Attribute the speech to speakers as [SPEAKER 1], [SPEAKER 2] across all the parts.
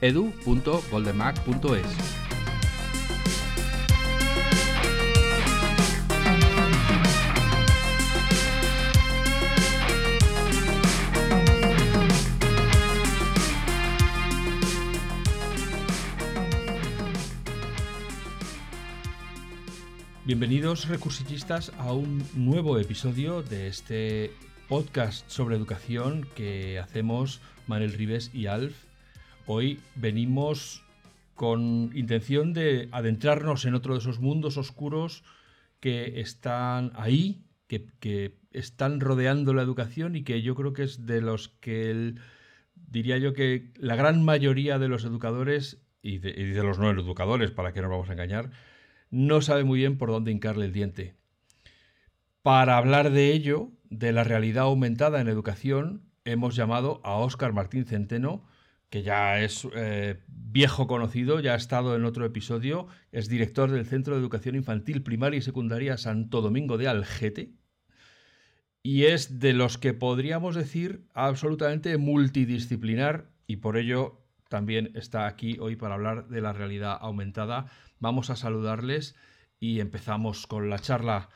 [SPEAKER 1] edu.goldenmac.es. Bienvenidos recursillistas a un nuevo episodio de este podcast sobre educación que hacemos Manel Rives y Alf. Hoy venimos con intención de adentrarnos en otro de esos mundos oscuros que están ahí, que, están rodeando la educación y que yo creo que es de los que diría yo que la gran mayoría de los educadores y de, los no educadores, para que no nos vamos a engañar, no sabe muy bien por dónde hincarle el diente. Para hablar de ello, de la realidad aumentada en educación, hemos llamado a Óscar Martín Centeno, que ya es eh, viejo conocido, ya ha estado en otro episodio, es director del Centro de Educación Infantil, Primaria y Secundaria Santo Domingo de Algete, y es de los que podríamos decir absolutamente multidisciplinar, y por ello también está aquí hoy para hablar de la realidad aumentada Vamos a saludarles y empezamos con la charla.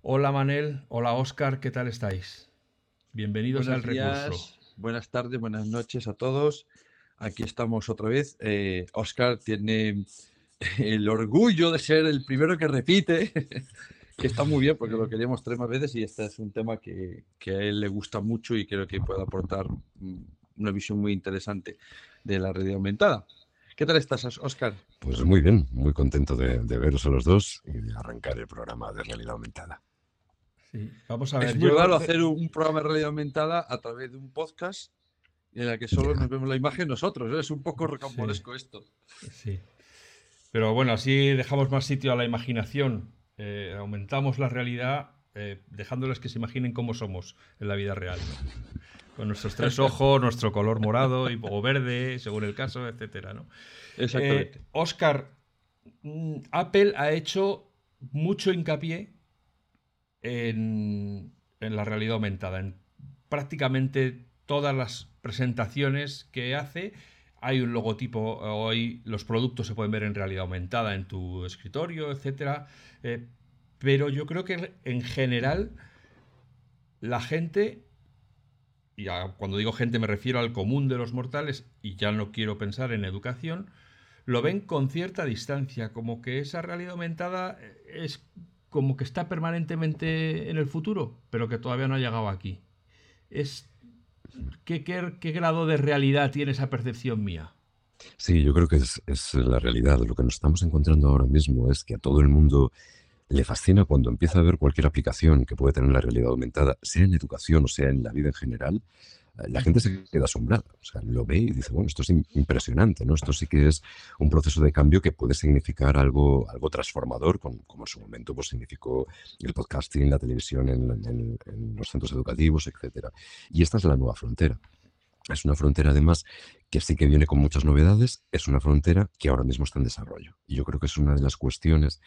[SPEAKER 1] Hola Manel, hola Oscar, ¿qué tal estáis? Bienvenidos al recurso.
[SPEAKER 2] Buenas tardes, buenas noches a todos. Aquí estamos otra vez. Eh, Oscar tiene el orgullo de ser el primero que repite, que está muy bien porque lo queríamos tres más veces y este es un tema que, que, a él le gusta mucho y creo que puede aportar una visión muy interesante de la realidad aumentada. ¿Qué tal estás, Oscar?
[SPEAKER 3] Pues muy bien, muy contento de, veros a los dos y de arrancar el programa de realidad aumentada.
[SPEAKER 2] Sí, vamos a ver. Es muy raro hacer un programa de realidad aumentada a través de un podcast en el que solo nos vemos la imagen nosotros. ¿eh? Es un poco rocambolesco esto.
[SPEAKER 1] Sí. Pero bueno, así dejamos más sitio a la imaginación. Eh, aumentamos la realidad eh, dejándoles que se imaginen cómo somos en la vida real. Con nuestros tres ojos, nuestro color morado y, o verde, según el caso, etcétera, ¿no?
[SPEAKER 2] Exactamente.
[SPEAKER 1] Eh, Oscar, mm, Apple ha hecho mucho hincapié en, la realidad aumentada. En prácticamente todas las presentaciones que hace hay un logotipo, hoy los productos se pueden ver en realidad aumentada en tu escritorio, etcétera. Eh, pero yo creo que en general la gente y cuando digo gente me refiero al común de los mortales, y ya no quiero pensar en educación, lo ven con cierta distancia, como que esa realidad aumentada es como que está permanentemente en el futuro, pero que todavía no ha llegado aquí. Es, ¿qué, qué, grado de realidad tiene esa percepción mía?
[SPEAKER 3] Sí, yo creo que es, es la realidad. Lo que nos estamos encontrando ahora mismo es que a todo el mundo le fascina cuando empieza a ver cualquier aplicación que puede tener la realidad aumentada, sea en educación o sea en la vida en general, la gente se queda asombrada. O sea, lo ve y dice, bueno, esto es impresionante, ¿no? Esto sí que es un proceso de cambio que puede significar algo, algo transformador, como en su momento pues, significó el podcasting, la televisión en, en los centros educativos, etc. Y esta es la nueva frontera. Es una frontera además que sí que viene con muchas novedades, es una frontera que ahora mismo está en desarrollo. Y yo creo que es una de las cuestiones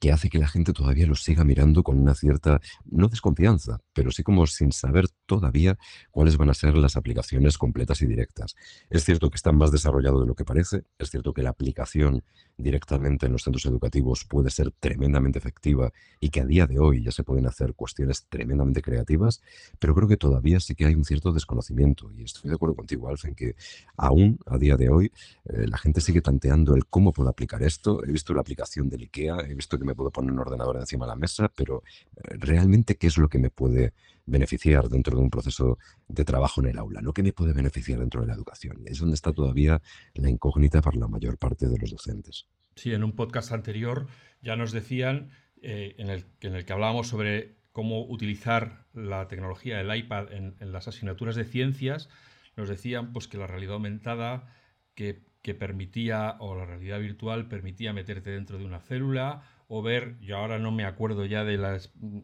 [SPEAKER 3] que hace que la gente todavía lo siga mirando con una cierta, no desconfianza, pero sí como sin saber todavía cuáles van a ser las aplicaciones completas y directas. Es cierto que está más desarrollado de lo que parece, es cierto que la aplicación directamente en los centros educativos puede ser tremendamente efectiva y que a día de hoy ya se pueden hacer cuestiones tremendamente creativas, pero creo que todavía sí que hay un cierto desconocimiento y estoy de acuerdo contigo, Alf, en que aún a día de hoy eh, la gente sigue tanteando el cómo puedo aplicar esto. He visto la aplicación del IKEA, he visto que me puedo poner un ordenador encima de la mesa, pero eh, realmente qué es lo que me puede beneficiar dentro de un proceso de trabajo en el aula, no que me puede beneficiar dentro de la educación. Es donde está todavía la incógnita para la mayor parte de los docentes.
[SPEAKER 1] Sí, en un podcast anterior ya nos decían, eh, en, el, que hablábamos sobre cómo utilizar la tecnología, el iPad, en las asignaturas de ciencias, nos decían pues, que la realidad aumentada que, que permitía, o la realidad virtual permitía meterte dentro de una célula o ver, yo ahora no me acuerdo ya de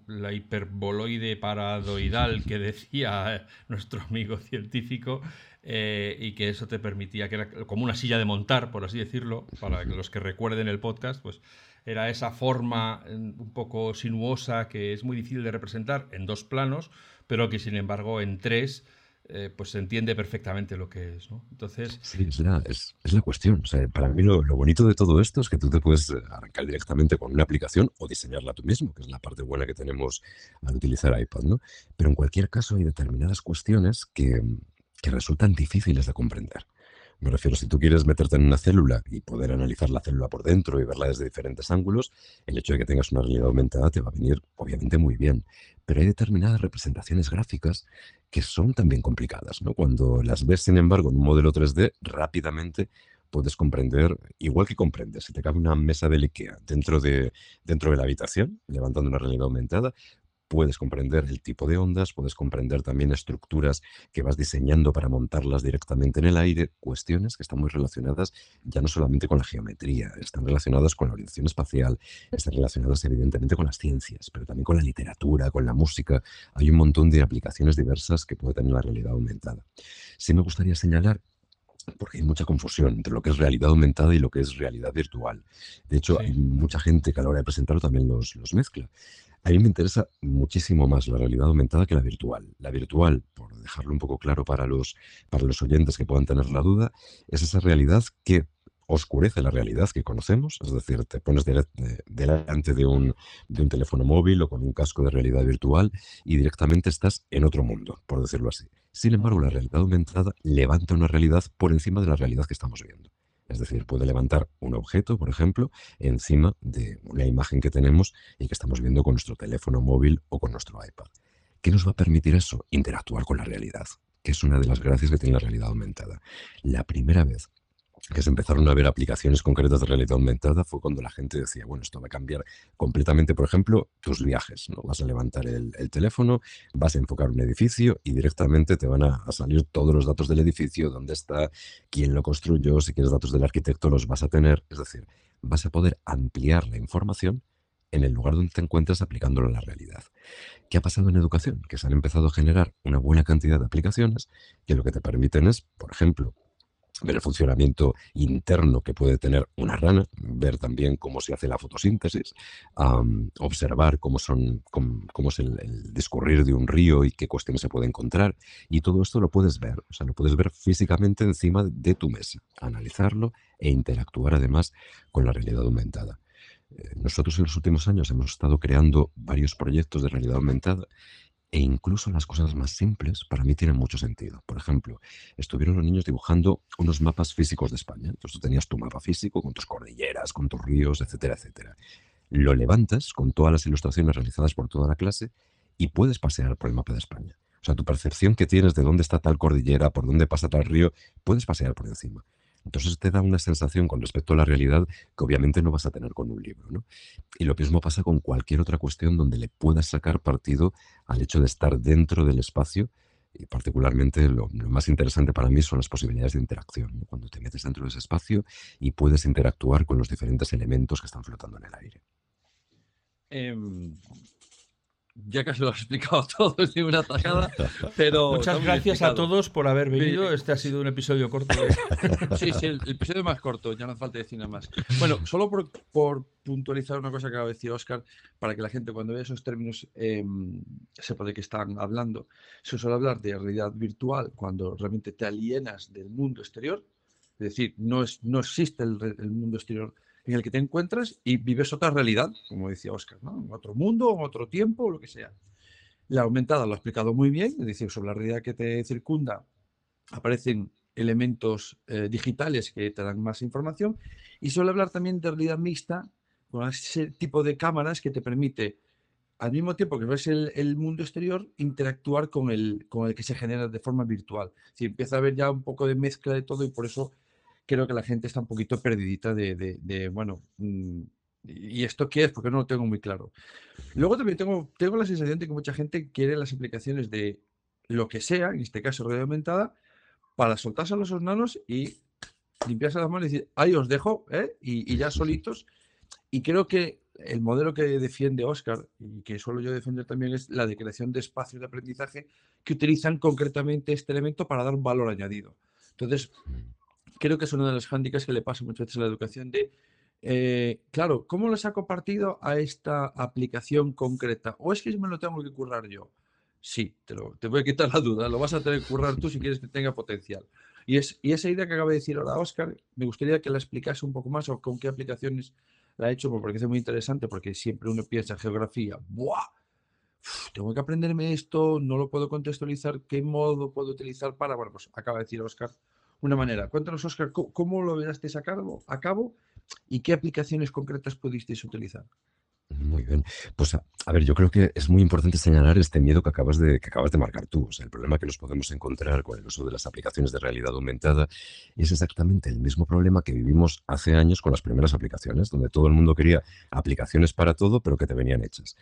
[SPEAKER 1] la hiperboloide paradoidal que decía nuestro amigo científico, eh, y que eso te permitía, que era como una silla de montar, por así decirlo, para los que recuerden el podcast, pues era esa forma un poco sinuosa que es muy difícil de representar en dos planos, pero que sin embargo en tres eh, pues se entiende perfectamente lo que es, ¿no? Entonces...
[SPEAKER 3] Sí, es la, es, la cuestión. O sea, para mí lo, bonito de todo esto es que tú te puedes arrancar directamente con una aplicación o diseñarla tú mismo, que es la parte buena que tenemos al utilizar iPad, ¿no? Pero en cualquier caso hay determinadas cuestiones que, que resultan difíciles de comprender. Me refiero, si tú quieres meterte en una célula y poder analizar la célula por dentro y verla desde diferentes ángulos, el hecho de que tengas una realidad aumentada te va a venir obviamente muy bien. Pero hay determinadas representaciones gráficas que son también complicadas. ¿no? Cuando las ves, sin embargo, en un modelo 3D, rápidamente puedes comprender, igual que comprendes, si te cabe una mesa de IKEA dentro de, dentro de la habitación, levantando una realidad aumentada, puedes comprender el tipo de ondas, puedes comprender también estructuras que vas diseñando para montarlas directamente en el aire, cuestiones que están muy relacionadas ya no solamente con la geometría, están relacionadas con la orientación espacial, están relacionadas evidentemente con las ciencias, pero también con la literatura, con la música. Hay un montón de aplicaciones diversas que puede tener la realidad aumentada. Sí me gustaría señalar porque hay mucha confusión entre lo que es realidad aumentada y lo que es realidad virtual. De hecho, hay mucha gente que a la hora de presentarlo también los, los mezcla. A mí me interesa muchísimo más la realidad aumentada que la virtual. La virtual, por dejarlo un poco claro para los, para los oyentes que puedan tener la duda, es esa realidad que oscurece la realidad que conocemos, es decir, te pones delante de un, de un teléfono móvil o con un casco de realidad virtual y directamente estás en otro mundo, por decirlo así. Sin embargo, la realidad aumentada levanta una realidad por encima de la realidad que estamos viendo. Es decir, puede levantar un objeto, por ejemplo, encima de una imagen que tenemos y que estamos viendo con nuestro teléfono móvil o con nuestro iPad. ¿Qué nos va a permitir eso? Interactuar con la realidad, que es una de las gracias que tiene la realidad aumentada. La primera vez que se empezaron a ver aplicaciones concretas de realidad aumentada fue cuando la gente decía, bueno, esto va a cambiar completamente, por ejemplo, tus viajes. ¿no? Vas a levantar el, teléfono, vas a enfocar un edificio y directamente te van a, a, salir todos los datos del edificio, dónde está, quién lo construyó, si quieres datos del arquitecto los vas a tener. Es decir, vas a poder ampliar la información en el lugar donde te encuentres aplicándolo a la realidad. ¿Qué ha pasado en educación? Que se han empezado a generar una buena cantidad de aplicaciones que lo que te permiten es, por ejemplo, ver el funcionamiento interno que puede tener una rana, ver también cómo se hace la fotosíntesis, observar cómo, son, cómo, es el, discurrir de un río y qué cuestiones se puede encontrar. Y todo esto lo puedes ver, o sea, lo puedes ver físicamente encima de tu mesa, analizarlo e interactuar además con la realidad aumentada. Eh, nosotros en los últimos años hemos estado creando varios proyectos de realidad aumentada e incluso las cosas más simples para mí tienen mucho sentido. Por ejemplo, estuvieron los niños dibujando unos mapas físicos de España. Entonces tú tenías tu mapa físico con tus cordilleras, con tus ríos, etcétera, etcétera. Lo levantas con todas las ilustraciones realizadas por toda la clase y puedes pasear por el mapa de España. O sea, tu percepción que tienes de dónde está tal cordillera, por dónde pasa tal río, puedes pasear por encima. Entonces te da una sensación con respecto a la realidad que obviamente no vas a tener con un libro. ¿no? Y lo mismo pasa con cualquier otra cuestión donde le puedas sacar partido al hecho de estar dentro del espacio. Y particularmente lo, más interesante para mí son las posibilidades de interacción. Cuando te metes dentro de ese espacio y puedes interactuar con los diferentes elementos que están flotando en el aire.
[SPEAKER 2] Em, ya casi lo has explicado todo de una tajada, pero...
[SPEAKER 1] Muchas gracias a todos por haber venido. Este ha sido un episodio corto.
[SPEAKER 2] Sí, sí, el, episodio más corto, ya no hace falta decir nada más. Bueno, solo por, puntualizar una cosa que acaba de decir Oscar, para que la gente cuando vea esos términos em, sepa de qué están hablando. Se suele hablar de realidad virtual cuando realmente te alienas del mundo exterior, es decir, no, es, no existe el, el mundo exterior en el que te encuentras y vives otra realidad, como decía Oscar, en otro mundo, en otro tiempo, lo que sea. La aumentada lo ha explicado muy bien, es decir, sobre la realidad que te circunda aparecen elementos eh, digitales que te dan más información y suele hablar también de realidad mixta con ese tipo de cámaras que te permite al mismo tiempo que ves el, mundo exterior, interactuar con el, con el que se genera de forma virtual. Si empieza a haber ya un poco de mezcla de todo y por eso creo que la gente está un poquito perdidita de, bueno, mm, ¿y esto qué es? Porque no lo tengo muy claro. Luego también tengo, tengo la sensación de que mucha gente quiere las aplicaciones de lo que sea, en este caso realidad aumentada, para soltarse a los nanos y limpiarse las manos y decir, ahí os dejo, ¿eh? y, ya solitos. Y creo que el modelo que defiende Oscar y que suelo yo defender también es la de creación de espacios de aprendizaje que utilizan concretamente este elemento para dar un valor añadido. Entonces, creo que es uno de los hándicaps que le pasa muchas veces a la educación de, eh, claro, ¿cómo lo saco partido a esta aplicación concreta? ¿O es que me lo tengo que currar yo? Sí, te, lo, te voy a quitar la duda, lo vas a tener que currar tú si quieres que tenga potencial. Y, es, y esa idea que acaba de decir ahora Oscar, me gustaría que la explicase un poco más o con qué aplicaciones la ha hecho, porque es muy interesante, porque siempre uno piensa en geografía, ¡buah! tengo que aprenderme esto, no lo puedo contextualizar, ¿qué modo puedo utilizar para? Bueno, pues acaba de decir Oscar una manera. Cuéntanos, Oscar, ¿cómo, lo llevasteis a cabo, a cabo y qué aplicaciones concretas pudisteis utilizar?
[SPEAKER 3] Muy bien. Pues a, ver, yo creo que es muy importante señalar este miedo que acabas de, que acabas de marcar tú. O sea, el problema que nos podemos encontrar con el uso de las aplicaciones de realidad aumentada es exactamente el mismo problema que vivimos hace años con las primeras aplicaciones, donde todo el mundo quería aplicaciones para todo, pero que te venían hechas.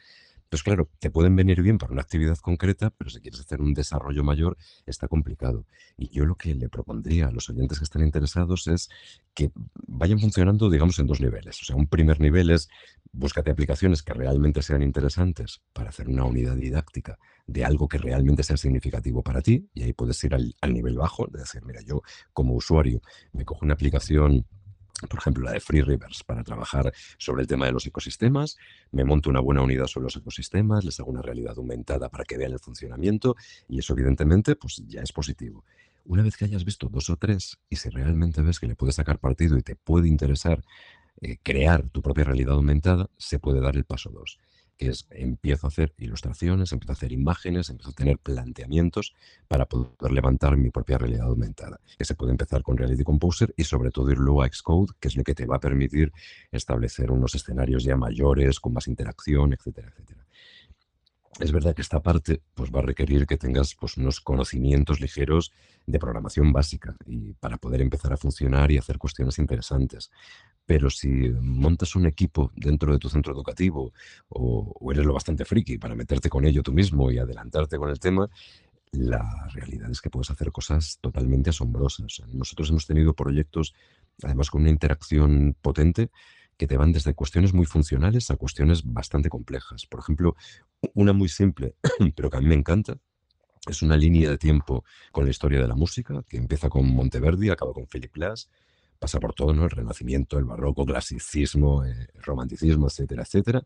[SPEAKER 3] Pues claro, te pueden venir bien para una actividad concreta, pero si quieres hacer un desarrollo mayor, está complicado. Y yo lo que le propondría a los oyentes que están interesados es que vayan funcionando, digamos, en dos niveles. O sea, un primer nivel es búscate aplicaciones que realmente sean interesantes para hacer una unidad didáctica de algo que realmente sea significativo para ti. Y ahí puedes ir al, al nivel bajo, de decir, mira, yo como usuario me cojo una aplicación por ejemplo, la de Free Rivers, para trabajar sobre el tema de los ecosistemas. Me monto una buena unidad sobre los ecosistemas, les hago una realidad aumentada para que vean el funcionamiento y eso evidentemente pues ya es positivo. Una vez que hayas visto dos o tres y si realmente ves que le puedes sacar partido y te puede interesar eh, crear tu propia realidad aumentada, se puede dar el paso dos que es empiezo a hacer ilustraciones, empiezo a hacer imágenes, empiezo a tener planteamientos para poder levantar mi propia realidad aumentada. Que se puede empezar con Reality Composer y sobre todo ir luego a Xcode, que es lo que te va a permitir establecer unos escenarios ya mayores, con más interacción, etcétera, etcétera. Es verdad que esta parte pues, va a requerir que tengas pues, unos conocimientos ligeros de programación básica y para poder empezar a funcionar y hacer cuestiones interesantes. Pero si montas un equipo dentro de tu centro educativo o, eres lo bastante friki para meterte con ello tú mismo y adelantarte con el tema, la realidad es que puedes hacer cosas totalmente asombrosas. Nosotros hemos tenido proyectos, además con una interacción potente, que te van desde cuestiones muy funcionales a cuestiones bastante complejas. Por ejemplo, una muy simple, pero que a mí me encanta, es una línea de tiempo con la historia de la música, que empieza con Monteverdi, acaba con Philip Glass, pasa por todo, ¿no? El Renacimiento, el Barroco, clasicismo, eh, romanticismo, etcétera, etcétera.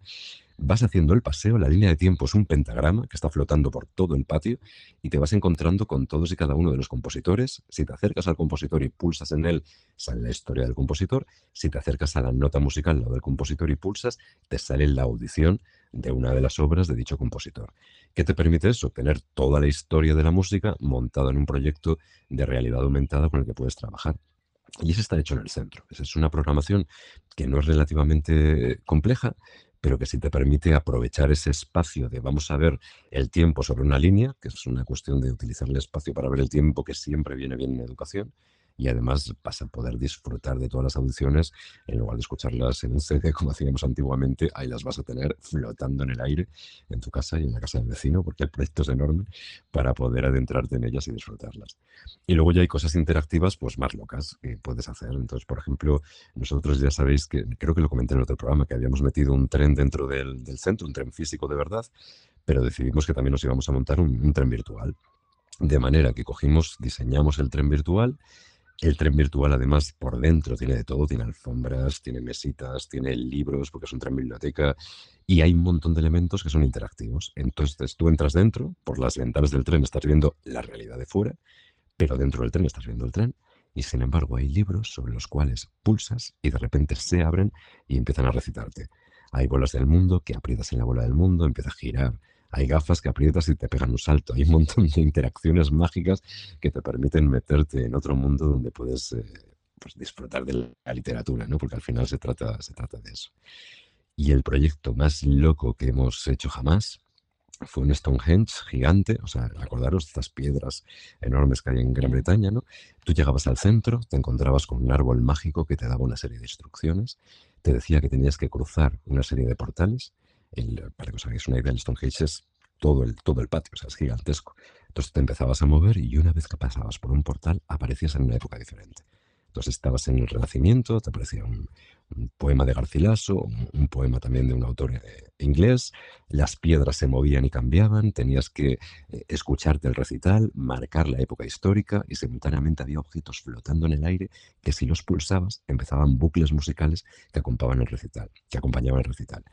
[SPEAKER 3] Vas haciendo el paseo, la línea de tiempo es un pentagrama que está flotando por todo el patio y te vas encontrando con todos y cada uno de los compositores. Si te acercas al compositor y pulsas en él, sale la historia del compositor. Si te acercas a la nota musical del compositor y pulsas, te sale la audición de una de las obras de dicho compositor. ¿Qué te permite eso? Tener toda la historia de la música montada en un proyecto de realidad aumentada con el que puedes trabajar. Y eso está hecho en el centro. Esa es una programación que no es relativamente compleja, pero que sí te permite aprovechar ese espacio de vamos a ver el tiempo sobre una línea, que es una cuestión de utilizar el espacio para ver el tiempo que siempre viene bien en educación, y además vas a poder disfrutar de todas las audiciones en lugar de escucharlas en un CD como hacíamos antiguamente, ahí las vas a tener flotando en el aire en tu casa y en la casa del vecino porque el proyecto es enorme para poder adentrarte en ellas y disfrutarlas. Y luego ya hay cosas interactivas pues más locas que puedes hacer. Entonces, por ejemplo, nosotros ya sabéis que, creo que lo comenté en otro programa, que habíamos metido un tren dentro del, centro, un tren físico de verdad, pero decidimos que también nos íbamos a montar un tren virtual. De manera que cogimos, diseñamos el tren virtual el tren virtual, además, por dentro tiene de todo, tiene alfombras, tiene mesitas, tiene libros, porque es un tren biblioteca, y hay un montón de elementos que son interactivos. Entonces, tú entras dentro, por las ventanas del tren estás viendo la realidad de fuera, pero dentro del tren estás viendo el tren, y sin embargo hay libros sobre los cuales pulsas y de repente se abren y empiezan a recitarte. Hay bolas del mundo que aprietas en la bola del mundo, empieza a girar, hay gafas que aprietas y te pegan un salto. Hay un montón de interacciones mágicas que te permiten meterte en otro mundo donde puedes eh, pues, disfrutar de la literatura, ¿no? Porque al final se trata, se trata de eso. Y el proyecto más loco que hemos hecho jamás fue un Stonehenge gigante, o sea, acordaros de estas piedras enormes que hay en Gran Bretaña, ¿no? Tú llegabas al centro, te encontrabas con un árbol mágico que te daba una serie de instrucciones, te decía que tenías que cruzar una serie de portales, para que os hagáis una idea, el Stonehenge es todo el, todo el patio, o sea, es gigantesco. Entonces te empezabas a mover y una vez que pasabas por un portal aparecías en una época diferente. Entonces estabas en el Renacimiento, te aparecía un, un poema de Garcilaso, un, un poema también de un autor eh, inglés, las piedras se movían y cambiaban, tenías que eh, escucharte el recital, marcar la época histórica y simultáneamente había objetos flotando en el aire que si los pulsabas empezaban bucles musicales que acompañaban el recital, que acompañaban el recital.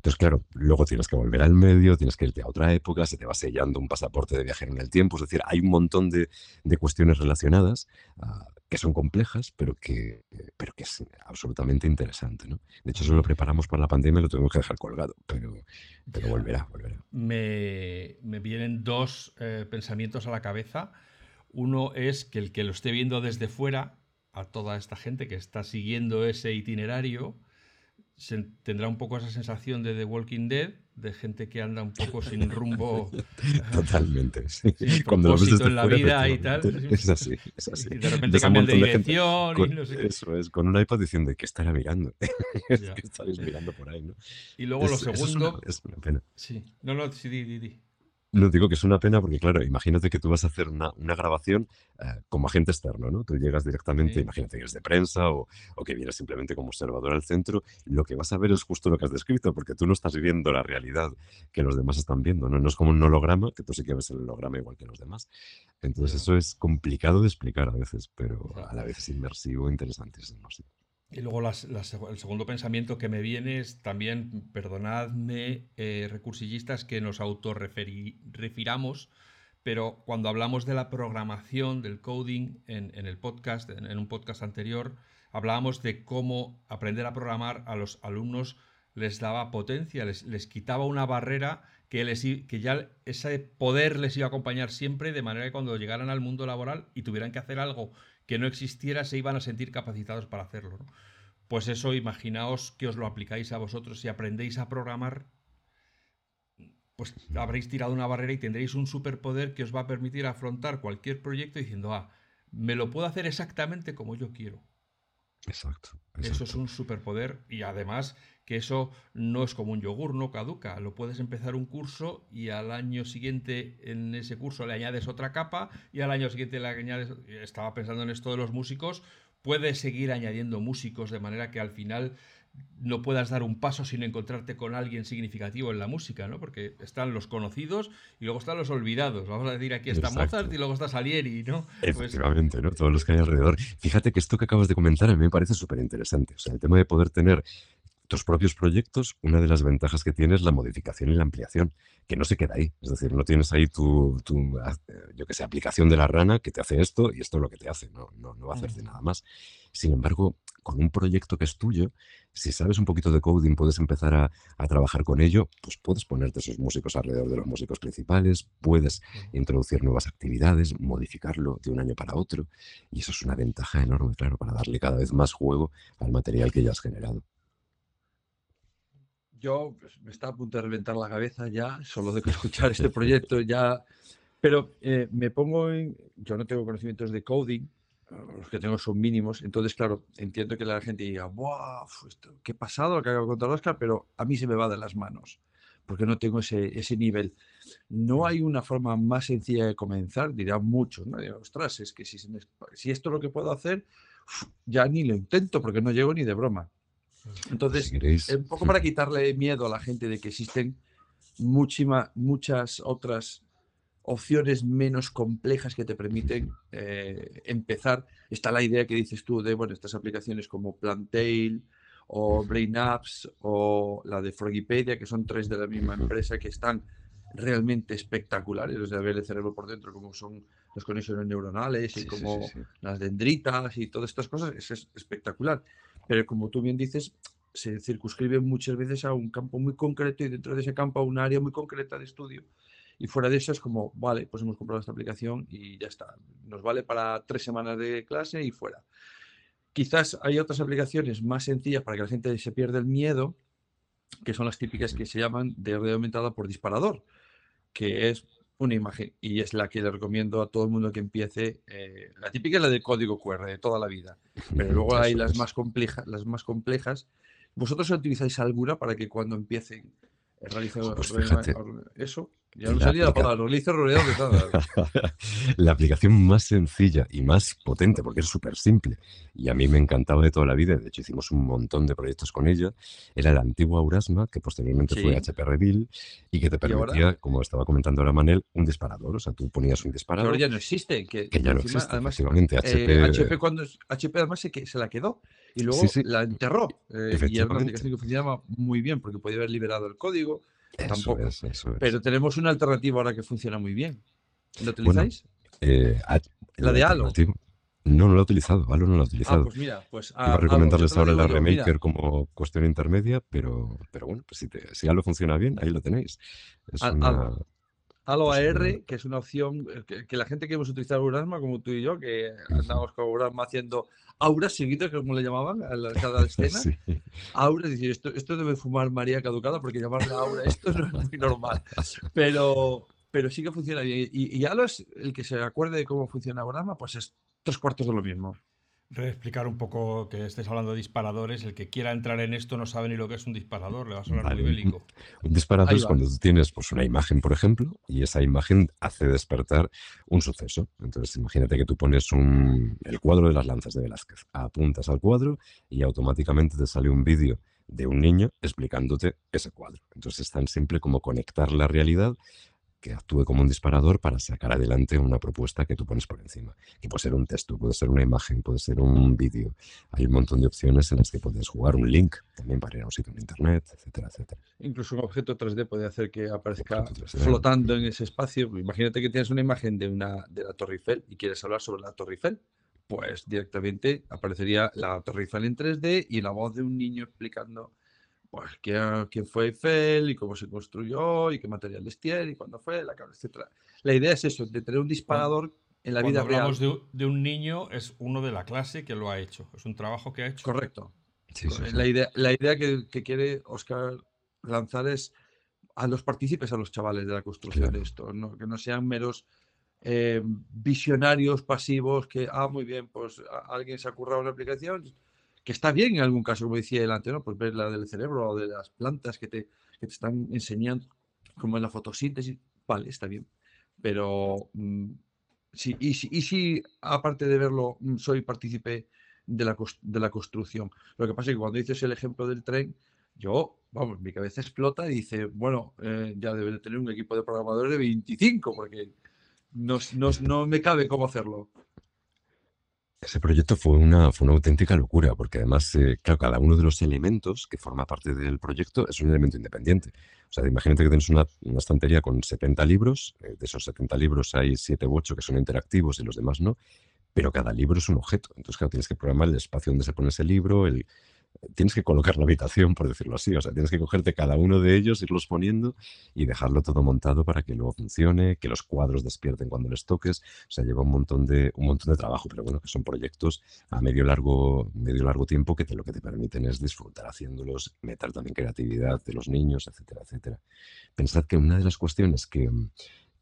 [SPEAKER 3] Entonces, claro, luego tienes que volver al medio, tienes que irte a otra época, se te va sellando un pasaporte de viajero en el tiempo. Es decir, hay un montón de, de cuestiones relacionadas uh, que son complejas, pero que, pero que es absolutamente interesante. ¿no? De hecho, eso lo preparamos para la pandemia y lo tuvimos que dejar colgado, pero, volverá.
[SPEAKER 1] Me, me vienen dos eh, pensamientos a la cabeza. Uno es que el que lo esté viendo desde fuera, a toda esta gente que está siguiendo ese itinerario, se tendrá un poco esa sensación de The Walking Dead, de gente que anda un poco sin rumbo.
[SPEAKER 3] Totalmente. Sí.
[SPEAKER 1] Sin Cuando lo ves en la vida y tal.
[SPEAKER 3] Es así, es así.
[SPEAKER 1] Y de repente cambian de dirección.
[SPEAKER 3] Con,
[SPEAKER 1] y no sé qué.
[SPEAKER 3] Eso es, con un iPad diciendo que estará mirando. es que estaréis mirando por ahí, ¿no?
[SPEAKER 1] Y luego lo
[SPEAKER 3] Es- es
[SPEAKER 1] segundo.
[SPEAKER 3] una- es una pena.
[SPEAKER 1] Sí. No, no, sí, di, di, di.
[SPEAKER 3] No digo que es una pena porque, claro, imagínate que tú vas a hacer una, una grabación eh, como agente externo, ¿no? Tú llegas directamente,
[SPEAKER 1] Sí.
[SPEAKER 3] imagínate que eres de prensa o, o que vienes simplemente como observador al centro, lo que vas a ver es justo lo que has descrito, porque tú no estás viendo la realidad que los demás están viendo, ¿no? No es como un holograma, que tú sí que ves el holograma igual que los demás. Entonces eso es complicado de explicar a veces, pero a la vez es inmersivo e interesantísimo. sí.
[SPEAKER 1] Y luego el segundo pensamiento que me viene es también, perdonadme, eh, recursillistas, que nos autorrefiramos, pero cuando hablamos de la programación, del coding, en, el podcast, en, en un podcast anterior, hablábamos de cómo aprender a programar a los alumnos les daba potencia, les, les quitaba una barrera que, les, que ya ese poder les iba a acompañar siempre, de manera que cuando llegaran al mundo laboral y tuvieran que hacer algo que no existiera, se iban a sentir capacitados para hacerlo. Pues eso, imaginaos que os lo aplicáis a vosotros y aprendéis a programar, pues habréis tirado una barrera y tendréis un superpoder que os va a permitir afrontar cualquier proyecto diciendo, ah, me lo puedo hacer exactamente como yo quiero.
[SPEAKER 3] Exacto.
[SPEAKER 1] Eso es un superpoder y además que eso no es como un yogur, no caduca. Lo puedes empezar un curso y al año siguiente en ese curso le añades otra capa y al año siguiente le añades... Estaba pensando en esto de los músicos. Puedes seguir añadiendo músicos de manera que al final no puedas dar un paso sin encontrarte con alguien significativo en la música, ¿no? Porque están los conocidos y luego están los olvidados. Vamos a decir, aquí está
[SPEAKER 3] Exacto.
[SPEAKER 1] Mozart y luego está Salieri, ¿no? Pues
[SPEAKER 3] Efectivamente, ¿no? Todos los que hay alrededor. Fíjate que esto que acabas de comentar a mí me parece súper interesante. O sea, el tema de poder tener tus propios proyectos, una de las ventajas que tiene es la modificación y la ampliación, que no se queda ahí. Es decir, no tienes ahí tu, tu, eh, yo que sé, aplicación de la rana que te hace esto y esto es lo que te hace. No, no, no va a hacerte nada más. Sin embargo, con un proyecto que es tuyo, si sabes un poquito de coding, puedes empezar a, a trabajar con ello, pues puedes ponerte esos músicos alrededor de los músicos principales, puedes introducir nuevas actividades, modificarlo de un año para otro. Y eso es una ventaja enorme, claro, para darle cada vez más juego al material que ya has generado.
[SPEAKER 2] Yo pues, me está a punto de reventar la cabeza ya, solo de escuchar este proyecto ya. Pero eh, me pongo en. Yo no tengo conocimientos de coding, eh, los que tengo son mínimos. Entonces, claro, entiendo que la gente diga, esto- ¡Qué pasado lo que acaba de contar Oscar! Pero a mí se me va de las manos, porque no tengo ese, ese nivel. No hay una forma más sencilla de comenzar, dirán muchos, ¿no? Dirán, Ostras, es que si, si esto es lo que puedo hacer, ya ni lo intento porque no llego ni de broma. Entonces,
[SPEAKER 3] si
[SPEAKER 2] un poco para quitarle miedo a la gente de que existen muchísima- muchas otras opciones menos complejas que te permiten eh, empezar. Está la idea que dices tú de, bueno, estas aplicaciones como Plantail o Brain Apps o la de Frogipedia, que son tres de la misma empresa que están realmente espectaculares, los de ver el cerebro por dentro, como son las conexiones neuronales y
[SPEAKER 3] sí, sí,
[SPEAKER 2] como
[SPEAKER 3] sí, sí.
[SPEAKER 2] las dendritas y todas estas cosas, es, es espectacular. Pero como tú bien dices, se circunscribe muchas veces a un campo muy concreto y dentro de ese campo a un área muy concreta de estudio. Y fuera de eso es como, vale, pues hemos comprado esta aplicación y ya está. Nos vale para tres semanas de clase y fuera. Quizás hay otras aplicaciones más sencillas para que la gente se pierda el miedo, que son las típicas que se llaman de realidad aumentada por disparador, que es una imagen y es la que le recomiendo a todo el mundo que empiece. eh, la típica es la de código QR de toda la vida, pero luego hay las más complejas, las más complejas. ¿Vosotros utilizáis alguna para que cuando empiecen a realizar
[SPEAKER 3] Pues
[SPEAKER 2] eso? Ya no salía la palabra, le hice
[SPEAKER 3] La aplicación más sencilla y más potente, porque es súper simple, y a mí me encantaba de toda la vida, de hecho hicimos un montón de proyectos con ella, era la antigua Aurasma, que posteriormente fue HP Reveal, y que te permitía, como estaba comentando ahora Manel, un disparador. O sea, tú ponías un disparador.
[SPEAKER 2] Pero ya no existe. Que,
[SPEAKER 3] ya no existe, además, HP...
[SPEAKER 2] Eh, HP, cuando, HP además se, se la quedó y luego la enterró. Eh, y era una aplicación que funcionaba muy bien porque podía haber liberado el código tampoco. Pero tenemos una alternativa ahora que funciona muy bien. ¿Lo utilizáis?
[SPEAKER 3] Eh,
[SPEAKER 2] la de Halo.
[SPEAKER 3] No, no lo he utilizado, Halo no lo he ah, utilizado.
[SPEAKER 2] pues mira, pues
[SPEAKER 3] Iba a recomendarles ahora la Remaker como cuestión intermedia, pero, pero bueno, pues si, si Halo funciona bien, ahí lo tenéis.
[SPEAKER 2] Es una, Halo AR, que es una opción eh, que, la gente que hemos utilizado Urasma, como tú y yo, que andamos con Urasma haciendo auras seguidas, como le llamaban a cada escena. sí. Auras, decir, esto, esto debe fumar María caducada porque llamarle aura esto no es muy normal. Pero, pero sí que funciona bien. Y, y Halo es el que se acuerde de cómo funciona Urasma, pues es tres cuartos de lo mismo
[SPEAKER 1] explicar un poco que estés hablando de disparadores. El que quiera entrar en esto no sabe ni lo que es un disparador, le va a sonar muy bélico.
[SPEAKER 3] Un disparador es cuando tú tienes pues, una imagen, por ejemplo, y esa imagen hace despertar un suceso. Entonces, imagínate que tú pones un, el cuadro de las lanzas de Velázquez, apuntas al cuadro y automáticamente te sale un vídeo de un niño explicándote ese cuadro. Entonces es tan simple como conectar la realidad que actúe como un disparador para sacar adelante una propuesta que tú pones por encima. Y puede ser un texto, puede ser una imagen, puede ser un vídeo. Hay un montón de opciones en las que puedes jugar un link también para ir a un sitio en internet, etcétera, etcétera.
[SPEAKER 2] Incluso un objeto 3D puede hacer que aparezca flotando en ese espacio. Imagínate que tienes una imagen de, una, de la Torre Eiffel y quieres hablar sobre la Torre Eiffel. Pues directamente aparecería la Torre Eiffel en 3D y la voz de un niño explicando pues quién, fue Eiffel y cómo se construyó y qué material tiene y cuándo fue, la etcétera. La idea es eso, de tener un disparador en la vida real.
[SPEAKER 1] hablamos de, de, un niño, es uno de la clase que lo ha hecho, es un trabajo que ha hecho.
[SPEAKER 2] Correcto. La idea, la idea que, quiere Oscar lanzar es a los partícipes, a los chavales de la construcción de esto, que no sean meros eh, visionarios pasivos que, ah, muy bien, pues alguien se ha currado una aplicación, que está bien en algún caso, como decía delante, ¿no? Pues ver la del cerebro o de las plantas que te, que te están enseñando, como en la fotosíntesis, vale, está bien. Pero mm, sí, y, y si aparte de verlo, mm, soy partícipe de la, de la construcción. Lo que pasa es que cuando dices el ejemplo del tren, yo, vamos, mi cabeza explota y dice, bueno, eh, ya debe de tener un equipo de programadores de 25, porque no, no, no me cabe cómo hacerlo.
[SPEAKER 3] Ese proyecto fue una, fue una auténtica locura, porque además, eh, claro, cada uno de los elementos que forma parte del proyecto es un elemento independiente. O sea, imagínate que tienes una, estantería con 70 libros, eh, de esos 70 libros hay 7 u 8 que son interactivos y los demás no, pero cada libro es un objeto. Entonces, claro, tienes que programar el espacio donde se pone ese libro, el, tienes que colocar la habitación, por decirlo así. O sea, tienes que cogerte cada uno de ellos, irlos poniendo y dejarlo todo montado para que luego funcione, que los cuadros despierten cuando les toques. O sea, lleva un montón de, un montón de trabajo, pero bueno, que son proyectos a medio largo, medio largo tiempo que te, lo que te permiten es disfrutar haciéndolos, meter también creatividad de los niños, etcétera, etcétera. Pensad que una de las cuestiones que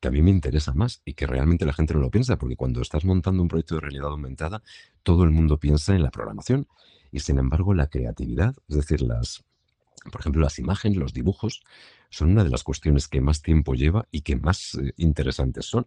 [SPEAKER 3] que a mí me interesa más y que realmente la gente no lo piensa, porque cuando estás montando un proyecto de realidad aumentada, todo el mundo piensa en la programación y sin embargo, la creatividad, es decir, las, por ejemplo, las imágenes, los dibujos, son una de las cuestiones que más tiempo lleva y que más eh, interesantes son.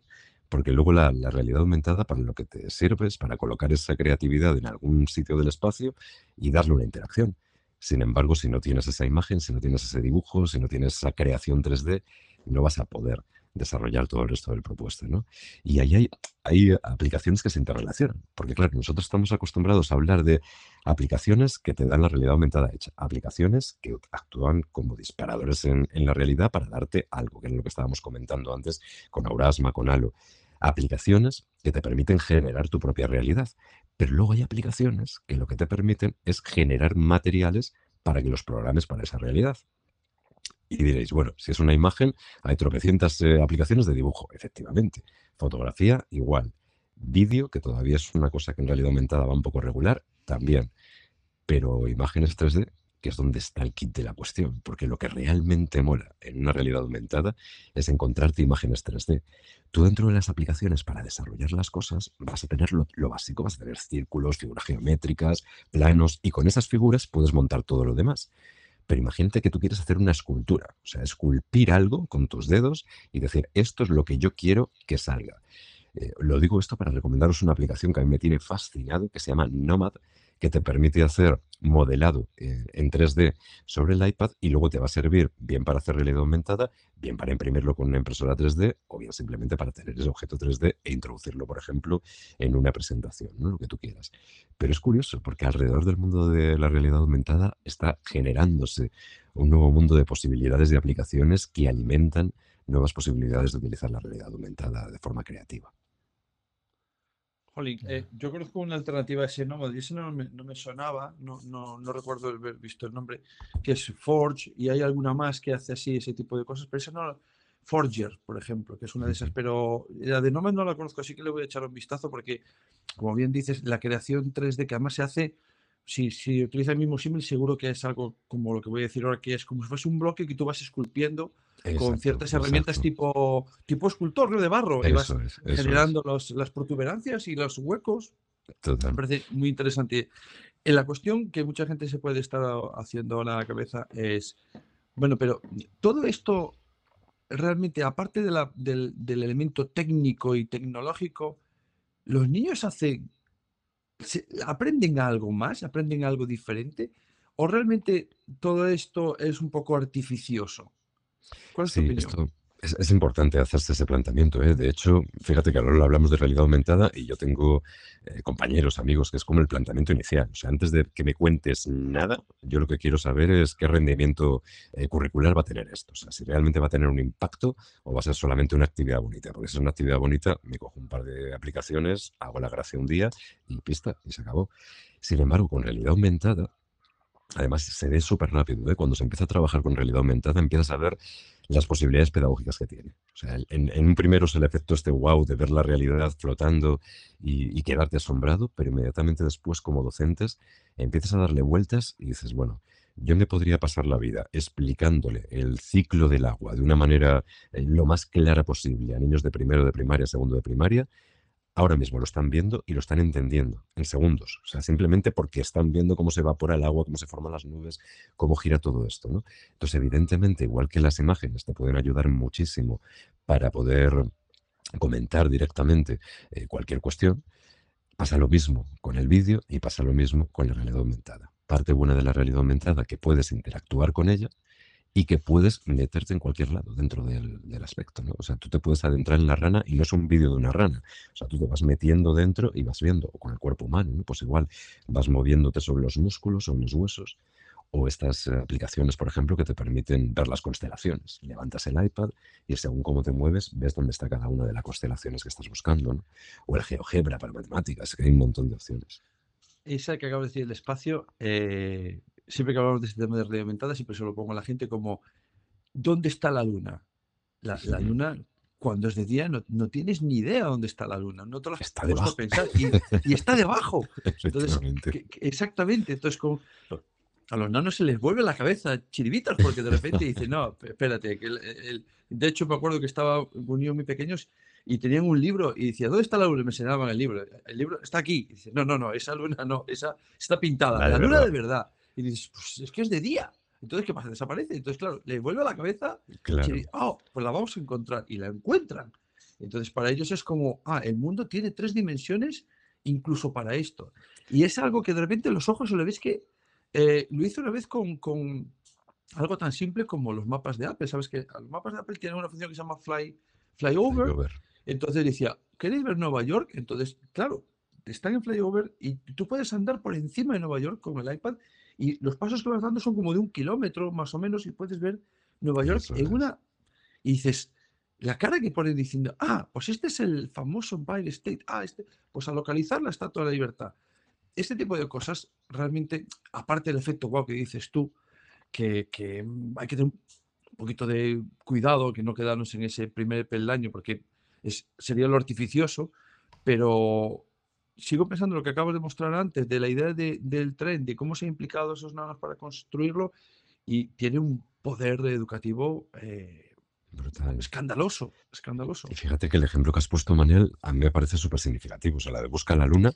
[SPEAKER 3] Porque luego la, realidad aumentada para lo que te sirve es para colocar esa creatividad en algún sitio del espacio y darle una interacción. Sin embargo, si no tienes esa imagen, si no tienes ese dibujo, si no tienes esa creación 3D, no vas a poder desarrollar todo el resto del propuesto. ¿no? Y ahí hay, aplicaciones que se interrelacionan, porque claro, nosotros estamos acostumbrados a hablar de aplicaciones que te dan la realidad aumentada hecha, aplicaciones que actúan como disparadores en, en la realidad para darte algo, que es lo que estábamos comentando antes con Aurasma, con Halo. Aplicaciones que te permiten generar tu propia realidad, pero luego hay aplicaciones que lo que te permiten es generar materiales para que los programes para esa realidad. Y diréis, bueno, si es una imagen, hay tropecientas eh, aplicaciones de dibujo, efectivamente. Fotografía, igual. Vídeo, que todavía es una cosa que en realidad aumentada va un poco regular, también. Pero imágenes 3D, que es donde está el kit de la cuestión, porque lo que realmente mola en una realidad aumentada es encontrarte imágenes 3D. Tú dentro de las aplicaciones para desarrollar las cosas vas a tener lo, lo, básico, vas a tener círculos, figuras geométricas, planos, y con esas figuras puedes montar todo lo demás. Pero imagínate que tú quieres hacer una escultura, o sea, esculpir algo con tus dedos y decir, esto es lo que yo quiero que salga. Eh, lo digo esto para recomendaros una aplicación que a mí me tiene fascinado, que se llama Nomad, que te permite hacer modelado en 3D sobre el iPad y luego te va a servir bien para hacer realidad aumentada, bien para imprimirlo con una impresora 3D o bien simplemente para tener ese objeto 3D e introducirlo, por ejemplo, en una presentación, ¿no? lo que tú quieras. Pero es curioso porque alrededor del mundo de la realidad aumentada está generándose un nuevo mundo de posibilidades de aplicaciones que alimentan nuevas posibilidades de utilizar la realidad aumentada de forma creativa.
[SPEAKER 2] Jolín, eh, yo conozco una alternativa a ese nombre, y ese no me, no me sonaba, no, no, no, recuerdo haber visto el nombre, que es Forge, y hay alguna más que hace así ese tipo de cosas, pero esa no, Forger, por ejemplo, que es una de esas, pero la de Nomad no la conozco, así que le voy a echar un vistazo porque, como bien dices, la creación 3D que además se hace, si, si utiliza el mismo símil, seguro que es algo como lo que voy a decir ahora, que es como si fuese un bloque que tú vas esculpiendo con ciertas herramientas tipo, tipo escultor de barro y vas generando los, las protuberancias y los huecos. Me parece muy interesante. En la cuestión que mucha gente se puede estar haciendo la cabeza es, bueno, pero todo esto realmente, aparte de la, del, del, elemento técnico y tecnológico, los niños hacen, aprenden algo más, aprenden algo diferente, o realmente todo esto es un poco artificioso.
[SPEAKER 3] ¿Cuál es tu opinión? Esto es, importante hacerse ese planteamiento. ¿eh? De hecho, fíjate que ahora hablamos de realidad aumentada y yo tengo eh, compañeros, amigos, que es como el planteamiento inicial. O sea, antes de que me cuentes nada, yo lo que quiero saber es qué rendimiento eh, curricular va a tener esto. O sea, si realmente va a tener un impacto o va a ser solamente una actividad bonita. Porque si es una actividad bonita, me cojo un par de aplicaciones, hago la gracia un día y pista, y se acabó. Sin embargo, con realidad aumentada, Además, se ve súper rápido. ¿eh? Cuando se empieza a trabajar con realidad aumentada, empiezas a ver las posibilidades pedagógicas que tiene. O sea, en, un primero es el efecto este wow de ver la realidad flotando y, quedarte asombrado, pero inmediatamente después, como docentes, empiezas a darle vueltas y dices, bueno, yo me podría pasar la vida explicándole el ciclo del agua de una manera eh, lo más clara posible a niños de primero de primaria, segundo de primaria, ahora mismo lo están viendo y lo están entendiendo en segundos. O sea, simplemente porque están viendo cómo se evapora el agua, cómo se forman las nubes, cómo gira todo esto. ¿no? Entonces, evidentemente, igual que las imágenes te pueden ayudar muchísimo para poder comentar directamente eh, cualquier cuestión, pasa lo mismo con el vídeo y pasa lo mismo con la realidad aumentada. Parte buena de la realidad aumentada que puedes interactuar con ella y que puedes meterte en cualquier lado dentro del, aspecto, ¿no? O sea, tú te puedes adentrar en la rana y no es un vídeo de una rana. O sea, tú te vas metiendo dentro y vas viendo, o con el cuerpo humano, ¿no? Pues igual vas moviéndote sobre los músculos, sobre los huesos, o estas eh, aplicaciones, por ejemplo, que te permiten ver las constelaciones. Levantas el iPad y según cómo te mueves, ves dónde está cada una de las constelaciones que estás buscando, ¿no? O el GeoGebra para matemáticas, hay un montón de opciones.
[SPEAKER 2] Esa que acabo de decir, el espacio, eh, siempre que hablamos de este tema de realidad aumentada, siempre se lo pongo a la gente como, ¿dónde está la luna? La, luna, cuando es de día, no, no, tienes ni idea dónde está la luna. No te lo
[SPEAKER 3] está debajo.
[SPEAKER 2] pensar. Y, está debajo. Entonces, exactamente. Entonces, como, a los nanos se les vuelve la cabeza chiribitas porque de repente dicen, no, espérate. Que el, de hecho, me acuerdo que estaba niños muy pequeños y tenían un libro y decía, ¿dónde está la luna? Y me enseñaban el libro. El libro está aquí. Y dice, no, no, no, esa luna no, esa está pintada. La, luna de verdad. Y dices, pues es que es de día. Entonces, ¿qué pasa? Desaparece. Entonces, claro, le vuelve a la cabeza.
[SPEAKER 3] Claro.
[SPEAKER 2] Y oh, pues la vamos a encontrar. Y la encuentran. Entonces, para ellos es como, ah, el mundo tiene tres dimensiones incluso para esto. Y es algo que de repente los ojos le ves que eh, lo hice una vez con, con, algo tan simple como los mapas de Apple. Sabes que los mapas de Apple tienen una función que se llama Fly, flyover. flyover. Entonces decía, ¿queréis ver Nueva York? Entonces, claro, están en flyover y tú puedes andar por encima de Nueva York con el iPad y los pasos que vas dando son como de un kilómetro más o menos y puedes ver Nueva York en una... Y dices, la cara que ponen diciendo, ah, pues este es el famoso Empire State, ah, este, pues a localizar la Estatua de la Libertad. Este tipo de cosas realmente, aparte del efecto guau que dices tú, que, que hay que tener un poquito de cuidado, que no quedarnos en ese primer peldaño, porque es, sería lo artificioso, pero sigo pensando lo que acabo de mostrar antes, de la idea del tren, de cómo se han implicado esos nanos para construirlo, y tiene un poder educativo eh,
[SPEAKER 3] Brutal.
[SPEAKER 2] Escandaloso, escandaloso.
[SPEAKER 3] Y fíjate que el ejemplo que has puesto, Manuel, a mí me parece súper significativo. O sea, la de busca la luna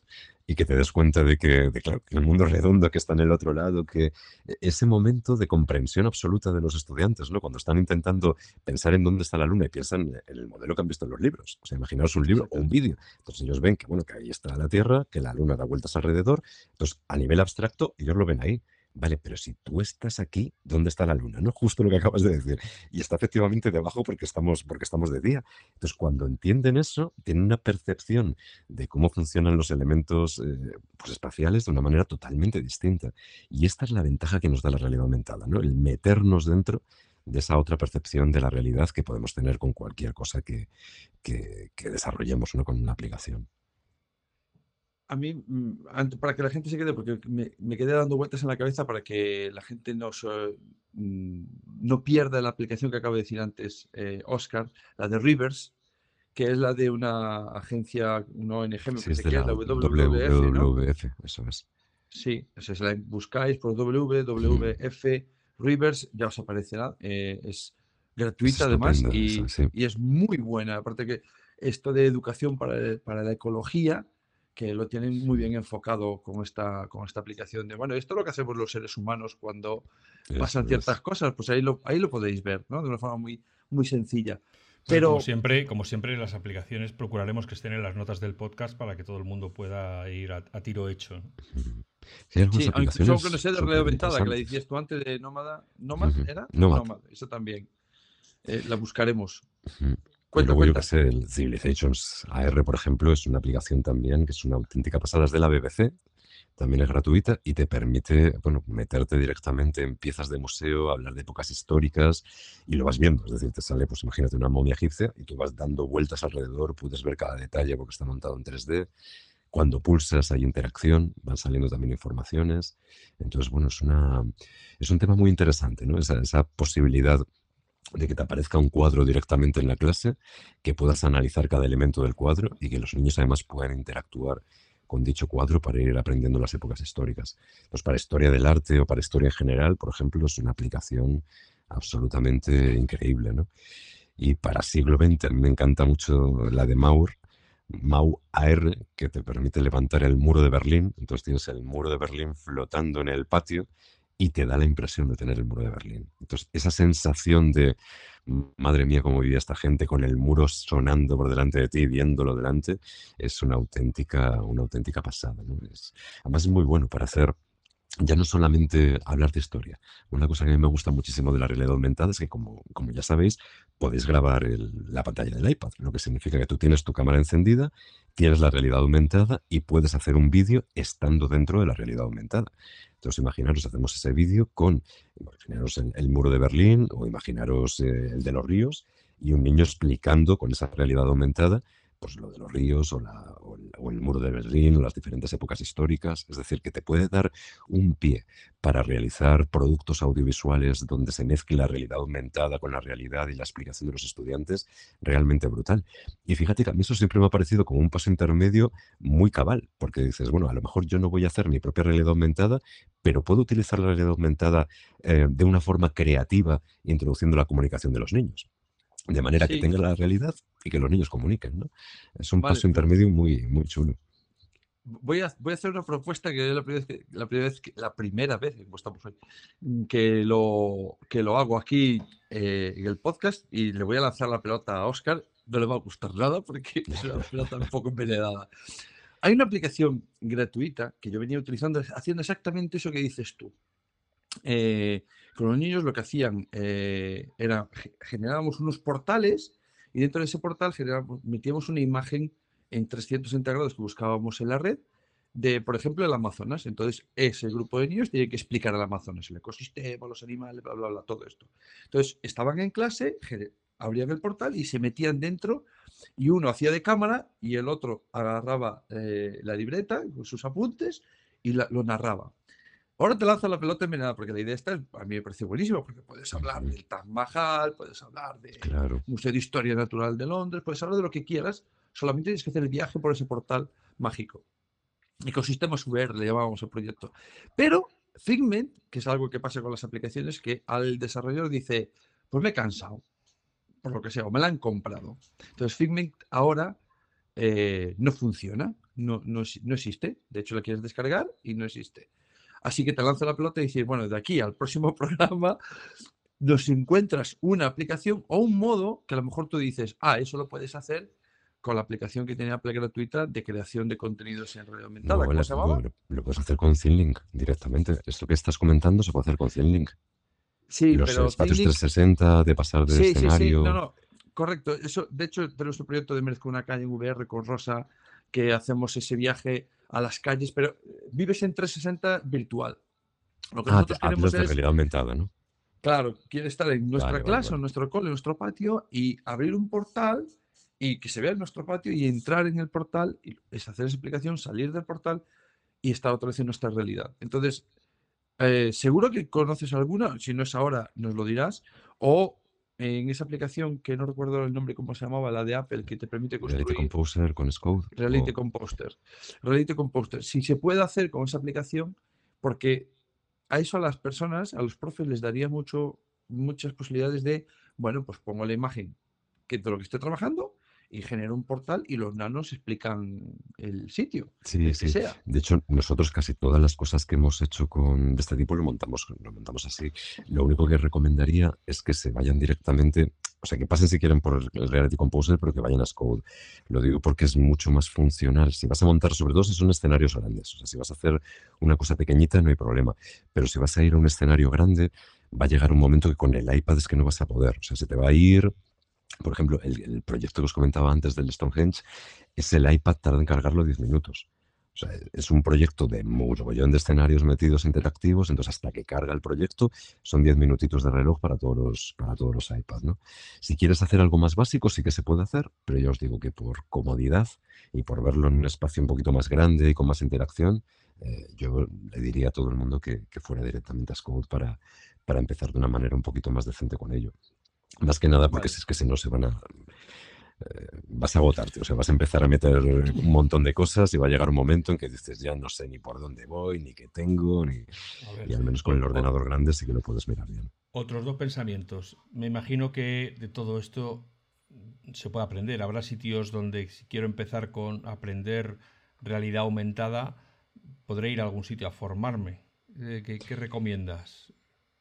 [SPEAKER 3] y que te des cuenta de que, de, claro, que el mundo es redondo, que está en el otro lado, que e, ese momento de comprensión absoluta de los estudiantes, ¿no? Cuando están intentando pensar en dónde está la luna y piensan en el modelo que han visto en los libros. O sea, imaginaos un libro o un vídeo. Entonces ellos ven que, bueno, que ahí está la Tierra, que la luna da vueltas alrededor. Entonces, a nivel abstracto, ellos lo ven ahí. Vale, pero si tú estás aquí, ¿dónde está la luna? ¿No? Justo lo que acabas de decir. Y está efectivamente debajo porque estamos, porque estamos de día. Entonces, cuando entienden eso, tienen una percepción de cómo funcionan los elementos eh, pues, espaciales de una manera totalmente distinta. Y esta es la ventaja que nos da la realidad aumentada, ¿no? El meternos dentro de esa otra percepción de la realidad que podemos tener con cualquier cosa que, que, desarrollemos ¿no? con una aplicación
[SPEAKER 2] a mí, mm, para que la gente se quede, porque me, quedé dando vueltas en la cabeza para que la gente no, mm, no pierda la aplicación que acabo de decir antes, eh, Oscar, la de Rivers, que es la de una agencia, una ONG,
[SPEAKER 3] me sí, la WWF, eso es.
[SPEAKER 2] Sí, si la buscáis por WWF Rivers, ya os aparecerá. Eh, es gratuita además y, y, es muy buena. Aparte que esto de educación para, para la ecología que lo tienen muy bien enfocado con esta, con esta aplicación de, bueno, esto es lo que hacemos los seres humanos cuando pasan ciertas cosas, pues ahí lo, ahí lo podéis ver, ¿no? De una forma muy, muy sencilla. Pero,
[SPEAKER 1] como siempre, como siempre, las aplicaciones procuraremos que estén en las notas del podcast para que todo el mundo pueda ir a, tiro hecho.
[SPEAKER 2] Sí, aunque no sé de realidad aumentada, que la decías tú antes de Nómada. ¿Nómada era?
[SPEAKER 3] Nómada.
[SPEAKER 2] Eso también. Eh, la buscaremos.
[SPEAKER 3] Cuenta, luego, yo que sé, el Civilizations AR, por ejemplo, es una aplicación también que es una auténtica pasada, es de la BBC, también es gratuita y te permite, bueno, meterte directamente en piezas de museo, hablar de épocas históricas y lo vas viendo. Es decir, te sale, pues imagínate una momia egipcia y tú vas dando vueltas alrededor, puedes ver cada detalle porque está montado en 3D. Cuando pulsas hay interacción, van saliendo también informaciones. Entonces, bueno, es, una, es un tema muy interesante, ¿no? Esa, esa posibilidad de que te aparezca un cuadro directamente en la clase, que puedas analizar cada elemento del cuadro y que los niños además puedan interactuar con dicho cuadro para ir aprendiendo las épocas históricas. Pues para historia del arte o para historia en general, por ejemplo, es una aplicación absolutamente increíble. ¿no? Y para siglo XX me encanta mucho la de Maur, Mau AR, que te permite levantar el muro de Berlín. Entonces tienes el muro de Berlín flotando en el patio y te da la impresión de tener el muro de Berlín. Entonces, esa sensación de, madre mía, cómo vivía esta gente con el muro sonando por delante de ti, viéndolo delante, es una auténtica, una auténtica pasada. además, es muy bueno para hacer ya no solamente hablar de historia. Una cosa que a mí me gusta muchísimo de la realidad aumentada es que, como, como ya sabéis, podéis grabar la pantalla del iPad, lo que significa que tú tienes tu cámara encendida, tienes la realidad aumentada y puedes hacer un vídeo estando dentro de la realidad aumentada. Entonces, imaginaros, hacemos ese vídeo con, imaginaros el, muro de Berlín o imaginaros eh, el de los ríos y un niño explicando con esa realidad aumentada pues lo de los ríos o, el, muro de Berlín o las diferentes épocas históricas. Es decir, que te puede dar un pie para realizar productos audiovisuales donde se mezcle la realidad aumentada con la realidad y la explicación de los estudiantes realmente brutal. Y fíjate que a mí eso siempre me ha parecido como un paso intermedio muy cabal, porque dices, bueno, a lo mejor yo no voy a hacer mi propia realidad aumentada, pero puedo utilizar la realidad aumentada eh, de una forma creativa introduciendo la comunicación de los niños de manera que tenga la realidad y que los niños comuniquen, ¿no? Es un paso intermedio muy, muy chulo.
[SPEAKER 2] Voy a, voy a hacer una propuesta que es la primera vez, que, la primera vez, que, la primera vez que, lo, que lo hago aquí eh, en el podcast y le voy a lanzar la pelota a Oscar. No le va a gustar nada porque es una pelota un poco envenenada. Hay una aplicación gratuita que yo venía utilizando haciendo exactamente eso que dices tú. Eh, con los niños lo que hacían eh, era generábamos unos portales y dentro de ese portal metíamos una imagen en 360 grados que buscábamos en la red de, por ejemplo, el Amazonas. Entonces, ese grupo de niños tiene que explicar al Amazonas, el ecosistema, los animales, bla, bla, bla, todo esto. Entonces, estaban en clase, abrían el portal y se metían dentro y uno hacía de cámara y el otro agarraba eh, la libreta con sus apuntes y lo narraba. Ahora te lanzo la pelota envenenada porque la idea esta a mí me parece buenísima porque puedes hablar del Taj Mahal, puedes hablar del Museo de Historia Natural de Londres, puedes hablar de lo que quieras, solamente tienes que hacer el viaje por ese portal mágico. Ecosistema VR le llamábamos el proyecto. Pero Figment, que es algo que pasa con las aplicaciones, que al desarrollador dice, pues me he cansado. Por lo que sea, o me la han comprado. Entonces Figment ahora eh, no funciona, no, no, no, existe. De hecho, la quieres descargar y no existe. Así que te lanzo la pelota y dices, bueno, de aquí al próximo programa nos encuentras una aplicación o un modo que a lo mejor tú dices, ah, eso lo puedes hacer con la aplicación que tiene Apple gratuita de creación de contenidos en realidad aumentada.
[SPEAKER 3] ¿Cómo se llamaba? Lo, puedes hacer con ThinLink directamente. Esto que estás comentando se puede hacer con ThinLink.
[SPEAKER 2] Sí,
[SPEAKER 3] los
[SPEAKER 2] pero
[SPEAKER 3] espacios 360 de pasar de escenario.
[SPEAKER 2] Sí, sí, no, no, correcto. Eso, de hecho, de nuestro proyecto de Merezco una calle en VR con Rosa, que hacemos ese viaje a las calles, pero vives en 360 virtual.
[SPEAKER 3] Lo que ah, nosotros queremos de realidad aumentada, ¿no?
[SPEAKER 2] Claro, quiere estar en nuestra clase, en nuestro cole, en nuestro patio y abrir un portal y que se vea en nuestro patio y entrar en el portal, y es hacer esa explicación, salir del portal y estar otra vez en nuestra realidad. Entonces, eh, seguro que conoces alguna, si no es ahora, nos lo dirás, o en esa aplicación que no recuerdo el nombre, cómo se llamaba, la de Apple, que te permite construir.
[SPEAKER 3] Reality Composer con Scode.
[SPEAKER 2] Reality Composer. Reality. Si se puede hacer con esa aplicación, porque a eso a las personas, a los profes les daría mucho, muchas posibilidades de, bueno, pues pongo la imagen que de lo que estoy trabajando y genero un portal y los nanos explican el sitio.
[SPEAKER 3] Sí, sí. Sea. De hecho, nosotros casi todas las cosas que hemos hecho con de este tipo lo montamos, lo montamos así. Lo único que recomendaría es que se vayan directamente, o sea, que pasen si quieren por el Reality Composer, pero que vayan a Scode. Lo digo porque es mucho más funcional. Si vas a montar, sobre todo si son escenarios grandes, o sea, si vas a hacer una cosa pequeñita, no hay problema. Pero si vas a ir a un escenario grande, va a llegar un momento que con el iPad es que no vas a poder. O sea, se te va a ir por ejemplo, el, proyecto que os comentaba antes del Stonehenge, es el iPad tarda en cargarlo 10 minutos. O sea, es un proyecto de mogollón de escenarios metidos interactivos, entonces hasta que carga el proyecto son 10 minutitos de reloj para todos los, para todos los iPads. ¿no? Si quieres hacer algo más básico, sí que se puede hacer, pero yo os digo que por comodidad y por verlo en un espacio un poquito más grande y con más interacción, eh, yo le diría a todo el mundo que, fuera directamente a Scode para, para empezar de una manera un poquito más decente con ello. Más que nada porque es que si no se van a... Eh, vas a agotarte, o sea, vas a empezar a meter un montón de cosas y va a llegar un momento en que dices, ya no sé ni por dónde voy, ni qué tengo, ni... y al menos con el ordenador grande sí que lo puedes mirar bien.
[SPEAKER 1] Otros dos pensamientos. Me imagino que de todo esto se puede aprender. Habrá sitios donde si quiero empezar con aprender realidad aumentada, podré ir a algún sitio a formarme. Eh, ¿Qué, qué recomiendas?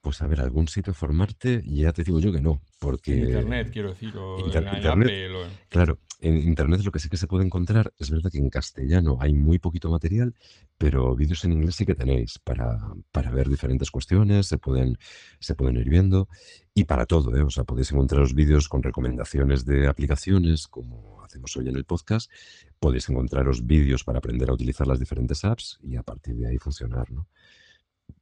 [SPEAKER 3] Pues a ver, algún sitio formarte, ya te digo yo que no, porque...
[SPEAKER 1] internet, quiero decir, o en internet,
[SPEAKER 3] Claro, en Internet lo que sí que se puede encontrar, es verdad que en castellano hay muy poquito material, pero vídeos en inglés sí que tenéis para, para ver diferentes cuestiones, se pueden, se pueden ir viendo, y para todo, ¿eh? O sea, podéis encontraros vídeos con recomendaciones de aplicaciones, como hacemos hoy en el podcast, podéis encontraros vídeos para aprender a utilizar las diferentes apps y a partir de ahí funcionar, ¿no?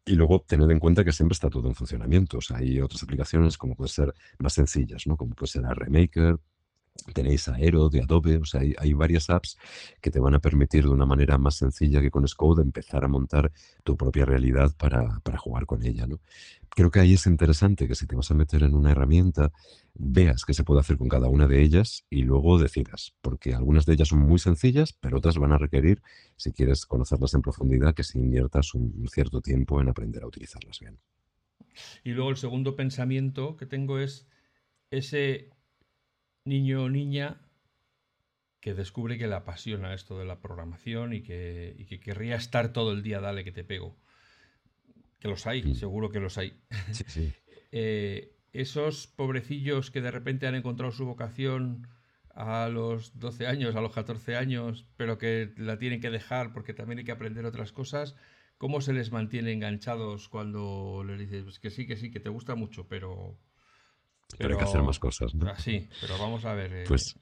[SPEAKER 3] Y luego tened en cuenta que siempre está todo en funcionamiento. O sea, hay otras aplicaciones como pueden ser más sencillas, ¿no? Como puede ser Remaker, tenéis Aero de Adobe, o sea, hay, varias apps que te van a permitir de una manera más sencilla que con Scode empezar a montar tu propia realidad para, para jugar con ella, ¿no? Creo que ahí es interesante que si te vas a meter en una herramienta, veas qué se puede hacer con cada una de ellas y luego decidas, porque algunas de ellas son muy sencillas, pero otras van a requerir, si quieres conocerlas en profundidad, que si inviertas un cierto tiempo en aprender a utilizarlas bien.
[SPEAKER 1] Y luego el segundo pensamiento que tengo es ese niño o niña que descubre que le apasiona esto de la programación y que, querría estar todo el día, dale que te pego. Que los hay, mm. seguro que los hay. Eh, esos pobrecillos que de repente han encontrado su vocación a los 12 años, a los 14 años, pero que la tienen que dejar porque también hay que aprender otras cosas, ¿cómo se les mantiene enganchados cuando les dices pues que sí, que sí, que te gusta mucho, pero
[SPEAKER 3] pero, hay que hacer más cosas.
[SPEAKER 1] Ah, sí, pero vamos a ver. Eh,
[SPEAKER 3] pues,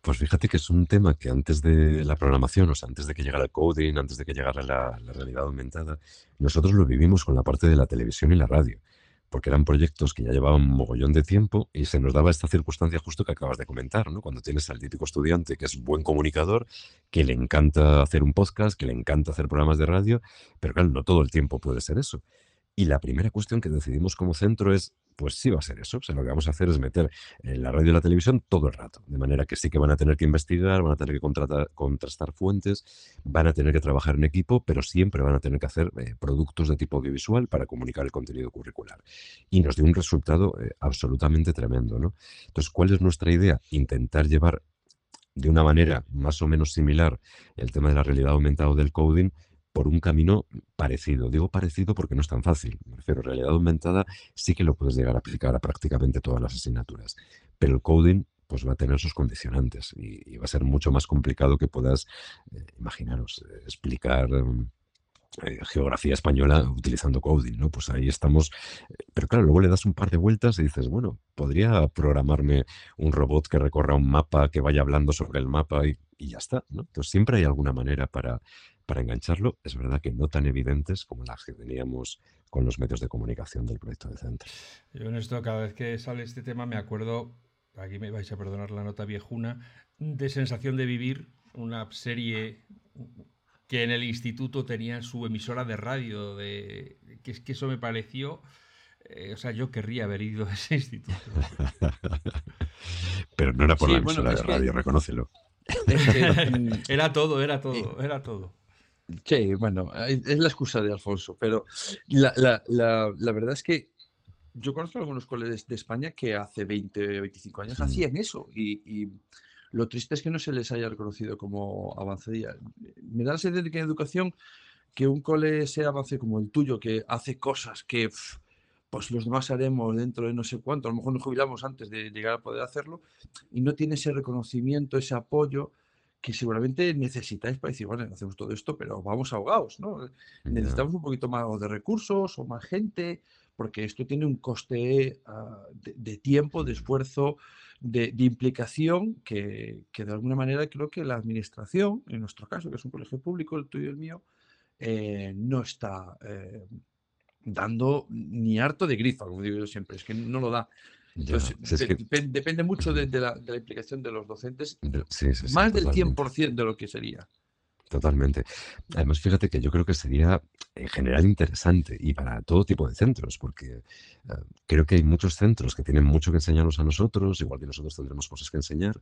[SPEAKER 3] pues fíjate que es un tema que antes de la programación, o sea, antes de que llegara el coding, antes de que llegara la, realidad aumentada, nosotros lo vivimos con la parte de la televisión y la radio porque eran proyectos que ya llevaban un mogollón de tiempo y se nos daba esta circunstancia justo que acabas de comentar, ¿no? Cuando tienes al típico estudiante que es buen comunicador, que le encanta hacer un podcast, que le encanta hacer programas de radio, pero claro, no todo el tiempo puede ser eso. Y la primera cuestión que decidimos como centro es, pues sí va a ser eso. O sea, lo que vamos a hacer es meter en la radio y la televisión todo el rato. De manera que sí que van a tener que investigar, van a tener que contrastar fuentes, van a tener que trabajar en equipo, pero siempre van a tener que hacer eh, productos de tipo audiovisual para comunicar el contenido curricular. Y nos dio un resultado eh, absolutamente tremendo. ¿no? Entonces, ¿cuál es nuestra idea? Intentar llevar de una manera más o menos similar el tema de la realidad aumentada o del coding por un camino parecido. Digo parecido porque no es tan fácil. Me refiero, realidad aumentada sí que lo puedes llegar a aplicar a prácticamente todas las asignaturas, pero el coding pues va a tener sus condicionantes y, va a ser mucho más complicado que puedas, eh, imaginaros, eh, explicar... Eh, geografía española utilizando coding, ¿no? Pues ahí estamos. Pero claro, luego le das un par de vueltas y dices, bueno, podría programarme un robot que recorra un mapa, que vaya hablando sobre el mapa y, y ya está, ¿no? Entonces siempre hay alguna manera para, para engancharlo, es verdad que no tan evidentes como las que teníamos con los medios de comunicación del proyecto de centro.
[SPEAKER 1] Yo en esto, cada vez que sale este tema, me acuerdo, aquí me vais a perdonar la nota viejuna, de Sensación de Vivir, una serie que en el instituto tenía su emisora de radio, de, que es que eso me pareció... Eh, o sea, yo querría haber ido a ese instituto.
[SPEAKER 3] Pero no era por la emisora de radio, reconócelo.
[SPEAKER 1] era todo, era todo, era todo.
[SPEAKER 2] Sí, bueno, es la excusa de Alfonso, pero la, verdad es que yo conozco algunos colegas de España que hace 20, 25 años hacían eso y, lo triste es que no se les haya reconocido como avanzadilla. Me da la sensación de que en educación que un cole sea avance como el tuyo, que hace cosas que pues los demás haremos dentro de no sé cuánto, a lo mejor nos jubilamos antes de llegar a poder hacerlo y no tiene ese reconocimiento, ese apoyo que seguramente necesitáis para decir, bueno, hacemos todo esto, pero vamos ahogados, ¿no? Necesitamos un poquito más de recursos o más gente, porque esto tiene un coste ah, de, tiempo, de esfuerzo, de, implicación, que, de alguna manera creo que la administración, en nuestro caso, que es un colegio público, el tuyo y el mío, eh, no está eh, dando ni harto de grifa, como digo yo siempre, es que no lo da. Entonces, depende mucho de, la, implicación de los docentes, más del 100% de lo que sería.
[SPEAKER 3] Totalmente. Además, fíjate que yo creo que sería en general interesante y para todo tipo de centros, porque eh, creo que hay muchos centros que tienen mucho que enseñarnos a nosotros, igual que nosotros tendremos cosas que enseñar,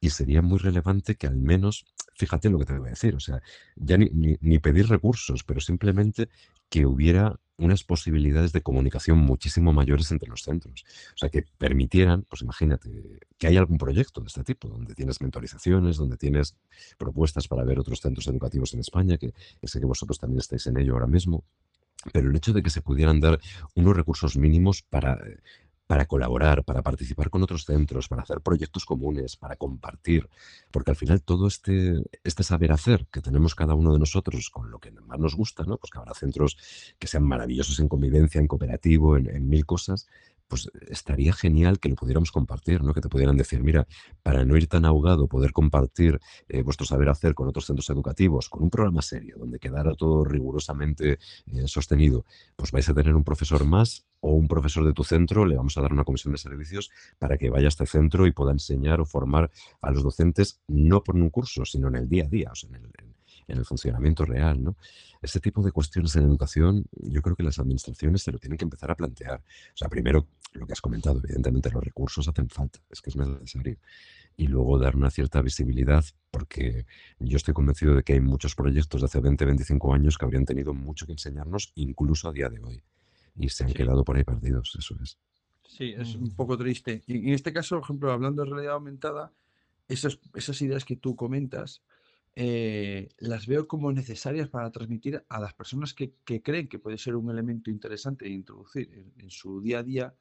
[SPEAKER 3] y sería muy relevante que al menos, fíjate lo que te voy a decir, o sea, ya ni, ni pedir recursos, pero simplemente que hubiera unas posibilidades de comunicación muchísimo mayores entre los centros. O sea, que permitieran, pues imagínate, que hay algún proyecto de este tipo, donde tienes mentorizaciones, donde tienes propuestas para ver otros centros educativos en España, que, sé que vosotros también estáis en ello ahora mismo. Pero el hecho de que se pudieran dar unos recursos mínimos para para colaborar, para participar con otros centros, para hacer proyectos comunes, para compartir, porque al final todo este, este saber hacer que tenemos cada uno de nosotros con lo que más nos gusta, ¿no? pues que habrá centros que sean maravillosos en convivencia, en cooperativo, en, mil cosas, pues estaría genial que lo pudiéramos compartir, ¿no? Que te pudieran decir, mira, para no ir tan ahogado, poder compartir eh, vuestro saber hacer con otros centros educativos, con un programa serio, donde quedara todo rigurosamente eh, sostenido, pues vais a tener un profesor más o un profesor de tu centro, le vamos a dar una comisión de servicios para que vaya a este centro y pueda enseñar o formar a los docentes, no por un curso, sino en el día a día, o sea, en el, funcionamiento real. ¿no? Ese tipo de cuestiones en educación, yo creo que las administraciones se lo tienen que empezar a plantear. O sea, primero, lo que has comentado, evidentemente los recursos hacen falta, es que es necesario. Y luego dar una cierta visibilidad, porque yo estoy convencido de que hay muchos proyectos de hace 20, 25 años que habrían tenido mucho que enseñarnos, incluso a día de hoy y se han quedado por ahí perdidos, eso es.
[SPEAKER 2] Sí, es un poco triste. Y en este caso, por ejemplo, hablando de realidad aumentada, esas, esas ideas que tú comentas, eh, las veo como necesarias para transmitir a las personas que, que, creen que puede ser un elemento interesante de introducir en, su día a día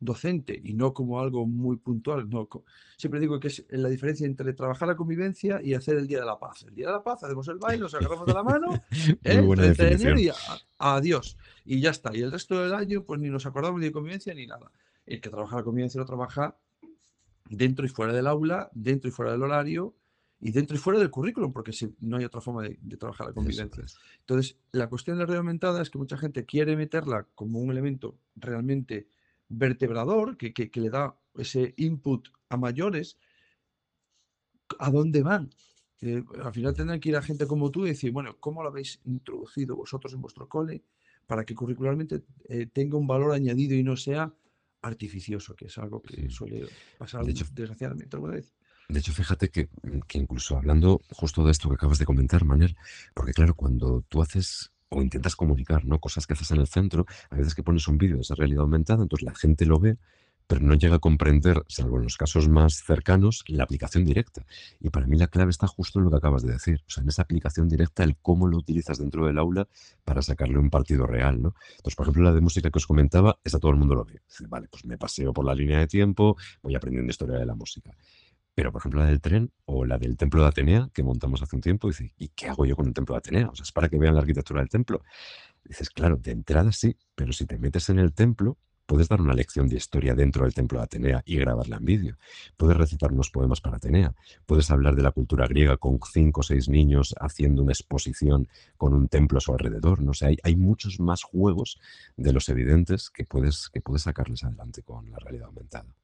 [SPEAKER 2] docente y no como algo muy puntual. No, siempre digo que es la diferencia entre trabajar la convivencia y hacer el Día de la Paz. El Día de la Paz hacemos el baile, nos agarramos de la mano, ¿eh? y adiós. Y ya está. Y el resto del año pues ni nos acordamos ni de convivencia ni nada. El que trabaja la convivencia lo trabaja dentro y fuera del aula, dentro y fuera del horario y dentro y fuera del currículum, porque si, no hay otra forma de, trabajar la convivencia. Entonces, la cuestión de la red aumentada es que mucha gente quiere meterla como un elemento realmente vertebrador que, le da ese input a mayores, ¿a dónde van? al final tendrán que ir a gente como tú y decir, bueno, ¿cómo lo habéis introducido vosotros en vuestro cole para que curricularmente eh, tenga un valor añadido y no sea artificioso, que es algo que suele pasar desgraciadamente alguna vez.
[SPEAKER 3] De hecho, fíjate que, incluso hablando justo de esto que acabas de comentar, Manuel, porque claro, cuando tú haces o intentas comunicar, ¿no? Cosas que haces en el centro, a veces que pones un vídeo de esa realidad aumentada, entonces la gente lo ve, pero no llega a comprender, salvo en los casos más cercanos, la aplicación directa. Y para mí la clave está justo en lo que acabas de decir, o sea, en esa aplicación directa, el cómo lo utilizas dentro del aula para sacarle un partido real, ¿no? Entonces, por ejemplo, la de música que os comentaba, esa todo el mundo lo ve. Dice, vale, pues me paseo por la línea de tiempo, voy aprendiendo historia de la música. Pero, por ejemplo, la del tren o la del templo de Atenea, que montamos hace un tiempo, dice, ¿y qué hago yo con el templo de Atenea? O sea, es para que vean la arquitectura del templo. Dices, claro, de entrada sí, pero si te metes en el templo, puedes dar una lección de historia dentro del templo de Atenea y grabarla en vídeo. Puedes recitar unos poemas para Atenea. Puedes hablar de la cultura griega con cinco o seis niños haciendo una exposición con un templo a su alrededor. ¿no? hay, hay, muchos más juegos de los evidentes que puedes, que puedes sacarles adelante con la realidad aumentada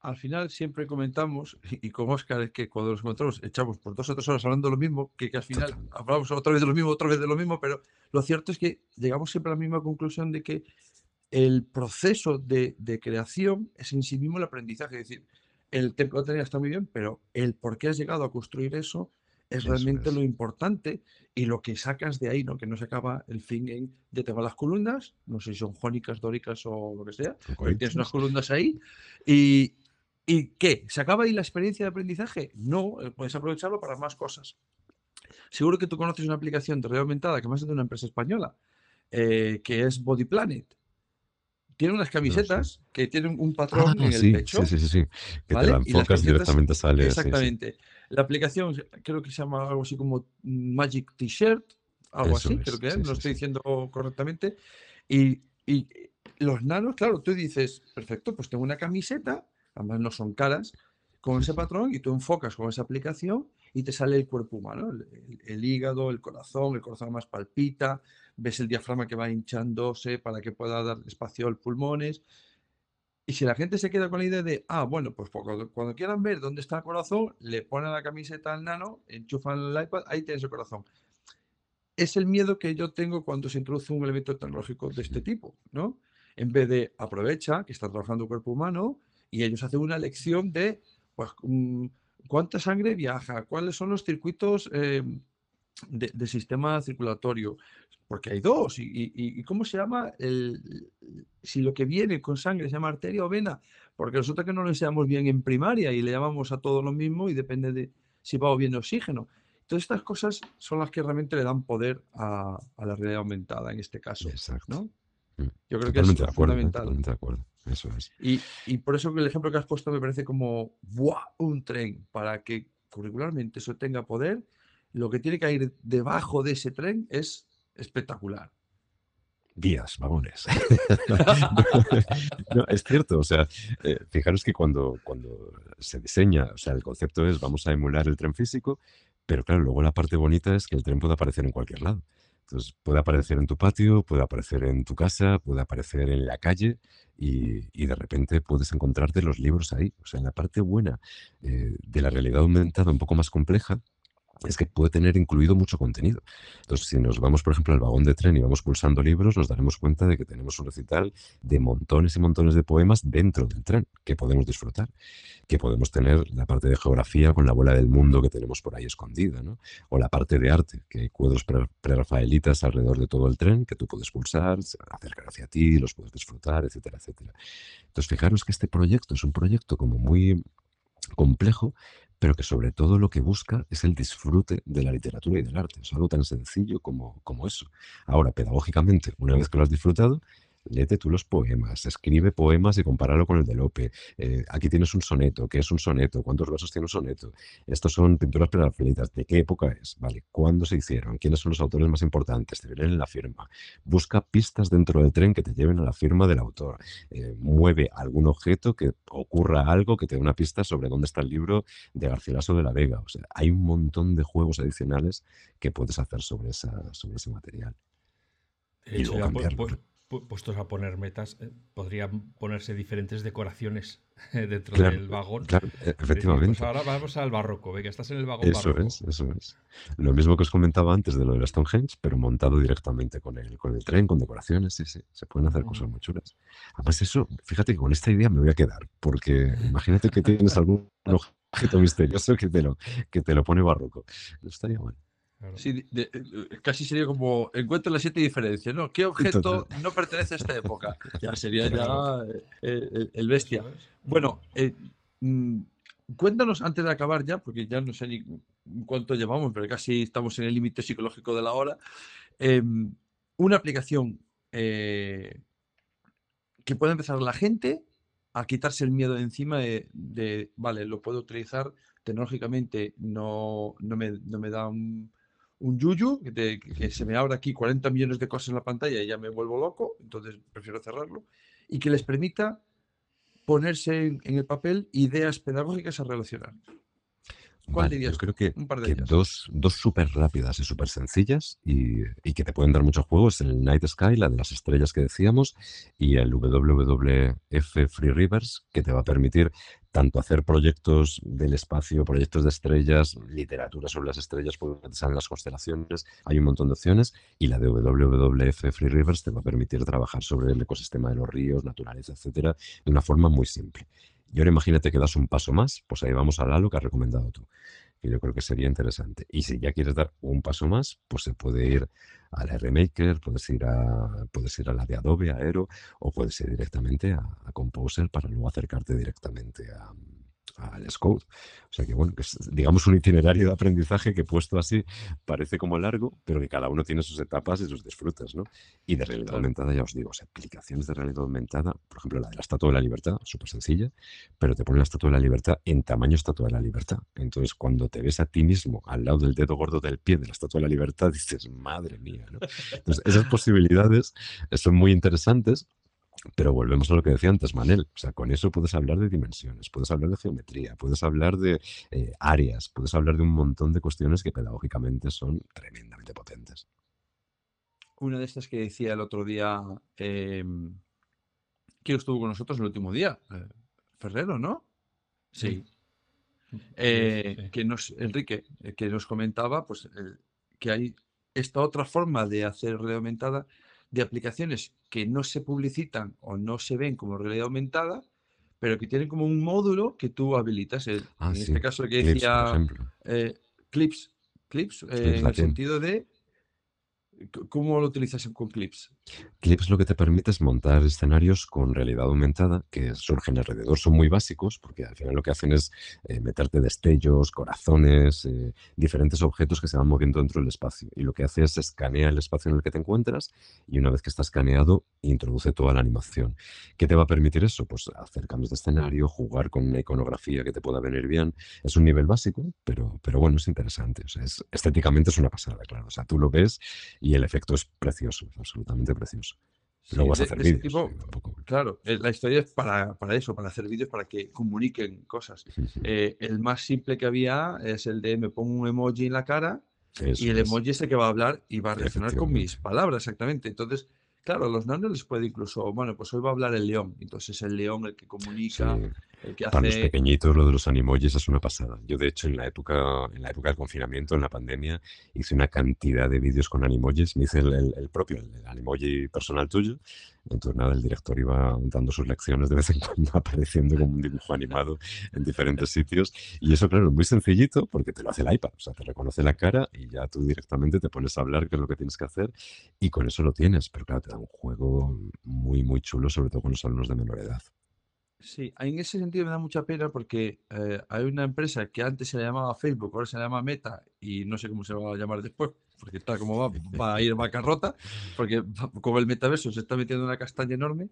[SPEAKER 2] al final siempre comentamos, y con Oscar es que cuando nos encontramos echamos por dos o tres horas hablando de lo mismo, que, al final hablamos otra vez de lo mismo, otra vez de lo mismo, pero lo cierto es que llegamos siempre a la misma conclusión de que el proceso de, creación es en sí mismo el aprendizaje. Es decir, el templo de está muy bien, pero el por qué has llegado a construir eso es realmente lo importante y lo que sacas de ahí, ¿no? Que no se acaba el fin en de tengo las columnas, no sé si son jónicas, dóricas o lo que sea, tienes unas columnas ahí y, ¿Y qué? ¿Se acaba ahí la experiencia de aprendizaje? No, eh, puedes aprovecharlo para más cosas. Seguro que tú conoces una aplicación de realidad aumentada que más es de una empresa española, eh, que es Body Planet. Tiene unas camisetas que tienen un patrón ah, en el pecho.
[SPEAKER 3] Sí, sí, sí, Que te la enfocas directamente sale.
[SPEAKER 2] Exactamente. La aplicación creo que se llama algo así como Magic T-shirt, algo así, creo que es, no lo estoy diciendo correctamente. Y, y los nanos, claro, tú dices, perfecto, pues tengo una camiseta además no son caras, con ese patrón y tú enfocas con esa aplicación y te sale el cuerpo humano, el, hígado, el corazón, el corazón más palpita, ves el diafragma que va hinchándose para que pueda dar espacio al pulmones. Y si la gente se queda con la idea de, ah, bueno, pues cuando, cuando quieran ver dónde está el corazón, le ponen la camiseta al nano, enchufan el iPad, ahí tienes el corazón. Es el miedo que yo tengo cuando se introduce un elemento tecnológico de este tipo, ¿no? En vez de aprovecha que está trabajando el cuerpo humano, y ellos hacen una lección de pues, mm, cuánta sangre viaja, cuáles son los circuitos eh, de, sistema circulatorio, porque hay dos, y, cómo se llama, el, si lo que viene con sangre se llama arteria o vena, porque resulta que no lo enseñamos bien en primaria y le llamamos a todo lo mismo y depende de si va o viene oxígeno. Todas estas cosas son las que realmente le dan poder a, la realidad aumentada en este caso. Exacto. Mm,
[SPEAKER 3] Yo creo que es fundamental. Totalmente de acuerdo. Eso es.
[SPEAKER 2] Y, y, por eso que el ejemplo que has puesto me parece como un tren para que curricularmente eso tenga poder. Lo que tiene que ir debajo de ese tren es espectacular.
[SPEAKER 3] Días, vagones. no, es cierto, o sea, eh, fijaros que cuando, cuando se diseña, o sea, el concepto es vamos a emular el tren físico, pero claro, luego la parte bonita es que el tren puede aparecer en cualquier lado. Entonces, puede aparecer en tu patio, puede aparecer en tu casa, puede aparecer en la calle y, y de repente puedes encontrarte los libros ahí. O sea, en la parte buena eh, de la realidad aumentada un poco más compleja, es que puede tener incluido mucho contenido. Entonces, si nos vamos, por ejemplo, al vagón de tren y vamos pulsando libros, nos daremos cuenta de que tenemos un recital de montones y montones de poemas dentro del tren que podemos disfrutar, que podemos tener la parte de geografía con la bola del mundo que tenemos por ahí escondida, ¿no? o la parte de arte, que hay cuadros prerrafaelitas alrededor de todo el tren que tú puedes pulsar, acercar hacia ti, los puedes disfrutar, etcétera, etcétera. Entonces, fijaros que este proyecto es un proyecto como muy complejo, pero que sobre todo lo que busca es el disfrute de la literatura y del arte. Es algo tan sencillo como, como eso. Ahora, pedagógicamente, una vez que lo has disfrutado, léete tú los poemas, escribe poemas y compáralo con el de Lope. Eh, aquí tienes un soneto, ¿qué es un soneto? ¿Cuántos versos tiene un soneto? Estos son pinturas prerrafaelitas, ¿de qué época es? ¿Vale? ¿Cuándo se hicieron? ¿Quiénes son los autores más importantes? Te vienen en la firma. Busca pistas dentro del tren que te lleven a la firma del autor. Eh, mueve algún objeto que ocurra algo que te dé una pista sobre dónde está el libro de Garcilaso de la Vega. O sea, hay un montón de juegos adicionales que puedes hacer sobre, esa, sobre ese material.
[SPEAKER 1] y luego cambiarlo puestos a poner metas, eh, podrían ponerse diferentes decoraciones dentro del vagón.
[SPEAKER 3] Claro, e, pues efectivamente.
[SPEAKER 1] ahora vamos al barroco, ve que estás en el vagón
[SPEAKER 3] eso es, eso es. Lo mismo que os comentaba antes de lo de Stonehenge, pero montado directamente con el, con el tren, con decoraciones, sí, sí. Se pueden hacer cosas muy chulas. Además, eso, fíjate que con esta idea me voy a quedar, porque imagínate que tienes algún objeto misterioso que te lo, que te lo pone barroco. Estaría bueno.
[SPEAKER 2] Sí, eh, casi sería como encuentro las siete diferencias, ¿no? ¿Qué objeto no pertenece a esta época? Ya sería ya eh, el, bestia. Bueno, eh, mm, cuéntanos antes de acabar ya, porque ya no sé ni cuánto llevamos, pero casi estamos en el límite psicológico de la hora. Em, una aplicación que pueda empezar la gente a quitarse el miedo de encima de, vale, lo puedo utilizar tecnológicamente, no, no, me, no me da un un yuyu, que, se me abra aquí 40 millones de cosas en la pantalla y ya me vuelvo loco, entonces prefiero cerrarlo, y que les permita ponerse en, el papel ideas pedagógicas a relacionar.
[SPEAKER 3] ¿Cuál dirías? Yo creo que, dos, dos súper rápidas y súper sencillas y, que te pueden dar muchos juegos, el Night Sky, la de las estrellas que decíamos, y el WWF Free Rivers, que te va a permitir tanto hacer proyectos del espacio, proyectos de estrellas, literatura sobre las estrellas, porque salen las constelaciones, hay un montón de opciones, y la de WWF Free Rivers te va a permitir trabajar sobre el ecosistema de los ríos, naturaleza, etcétera, de una forma muy simple. Y ahora imagínate que das un paso más, pues ahí vamos a lo que has recomendado tú, que yo creo que sería interesante. Y si ya quieres dar un paso más, pues se puede ir a la RMaker, puedes ir a, puedes ir a la de Adobe, Aero, o puedes ir directamente a, a Composer para luego acercarte directamente a, al Scout. O sea que, bueno, es, digamos un itinerario de aprendizaje que puesto así parece como largo, pero que cada uno tiene sus etapas y sus disfrutas, ¿no? Y de realidad aumentada, ya os digo, aplicaciones de realidad aumentada, por ejemplo, la de la Estatua de la Libertad, súper sencilla, pero te pone la Estatua de la Libertad en tamaño Estatua de la Libertad. Entonces, cuando te ves a ti mismo al lado del dedo gordo del pie de la Estatua de la Libertad, dices, madre mía, ¿no? Entonces, esas posibilidades son muy interesantes pero volvemos a lo que decía antes, Manel. O sea, con eso puedes hablar de dimensiones, puedes hablar de geometría, puedes hablar de eh, áreas, puedes hablar de un montón de cuestiones que pedagógicamente son tremendamente potentes.
[SPEAKER 2] Una de estas que decía el otro día, eh, ¿quién estuvo con nosotros el último día? Eh, Ferrero, ¿no?
[SPEAKER 1] Sí.
[SPEAKER 2] Eh, que nos, Enrique, que nos comentaba pues, que hay esta otra forma de hacer realidad aumentada de aplicaciones que no se publicitan o no se ven como realidad aumentada, pero que tienen como un módulo que tú habilitas. Ah, en este caso que decía eh, Clips, Clips, eh, en el sentido de ¿Cómo lo utilizas con Clips?
[SPEAKER 3] Clips lo que te permite es montar escenarios con realidad aumentada que surgen alrededor. Son muy básicos porque al final lo que hacen es eh, meterte destellos, corazones, eh, diferentes objetos que se van moviendo dentro del espacio. Y lo que hace es escanear el espacio en el que te encuentras y una vez que está escaneado, introduce toda la animación. ¿Qué te va a permitir eso? Pues hacer cambios de escenario, jugar con una iconografía que te pueda venir bien. Es un nivel básico, pero, pero bueno, es interesante. O sea, es, estéticamente es una pasada, claro. O sea, tú lo ves el efecto es precioso, absolutamente precioso. Luego vas a hacer vídeos.
[SPEAKER 2] claro, eh, la historia es para, eso, para hacer vídeos, para que comuniquen cosas. Eh, el más simple que había es el de me pongo un emoji en la cara y el emoji es el que va a hablar y va a reaccionar con mis palabras, exactamente. Entonces, Claro, a los nanos les puede incluso, bueno, pues hoy va a hablar el león, entonces es el león el que comunica, el que hace...
[SPEAKER 3] Para los pequeñitos lo de los animojis es una pasada. Yo de hecho en la época, en la época del confinamiento, en la pandemia, hice una cantidad de vídeos con animojis, me hice el, propio, el animoji personal tuyo, entonces, nada, el director iba dando sus lecciones de vez en cuando, apareciendo como un dibujo animado en diferentes sitios. Y eso, claro, es muy sencillito porque te lo hace el iPad. O sea, te reconoce la cara y ya tú directamente te pones a hablar qué es lo que tienes que hacer y con eso lo tienes. Pero claro, te da un juego muy, muy chulo, sobre todo con los alumnos de menor edad.
[SPEAKER 2] Sí, en ese sentido me da mucha pena porque eh, hay una empresa que antes se le llamaba Facebook, ahora se llama Meta y no sé cómo se va a llamar después, porque está como va, va a ir bancarrota, porque como el metaverso se está metiendo una castaña enorme,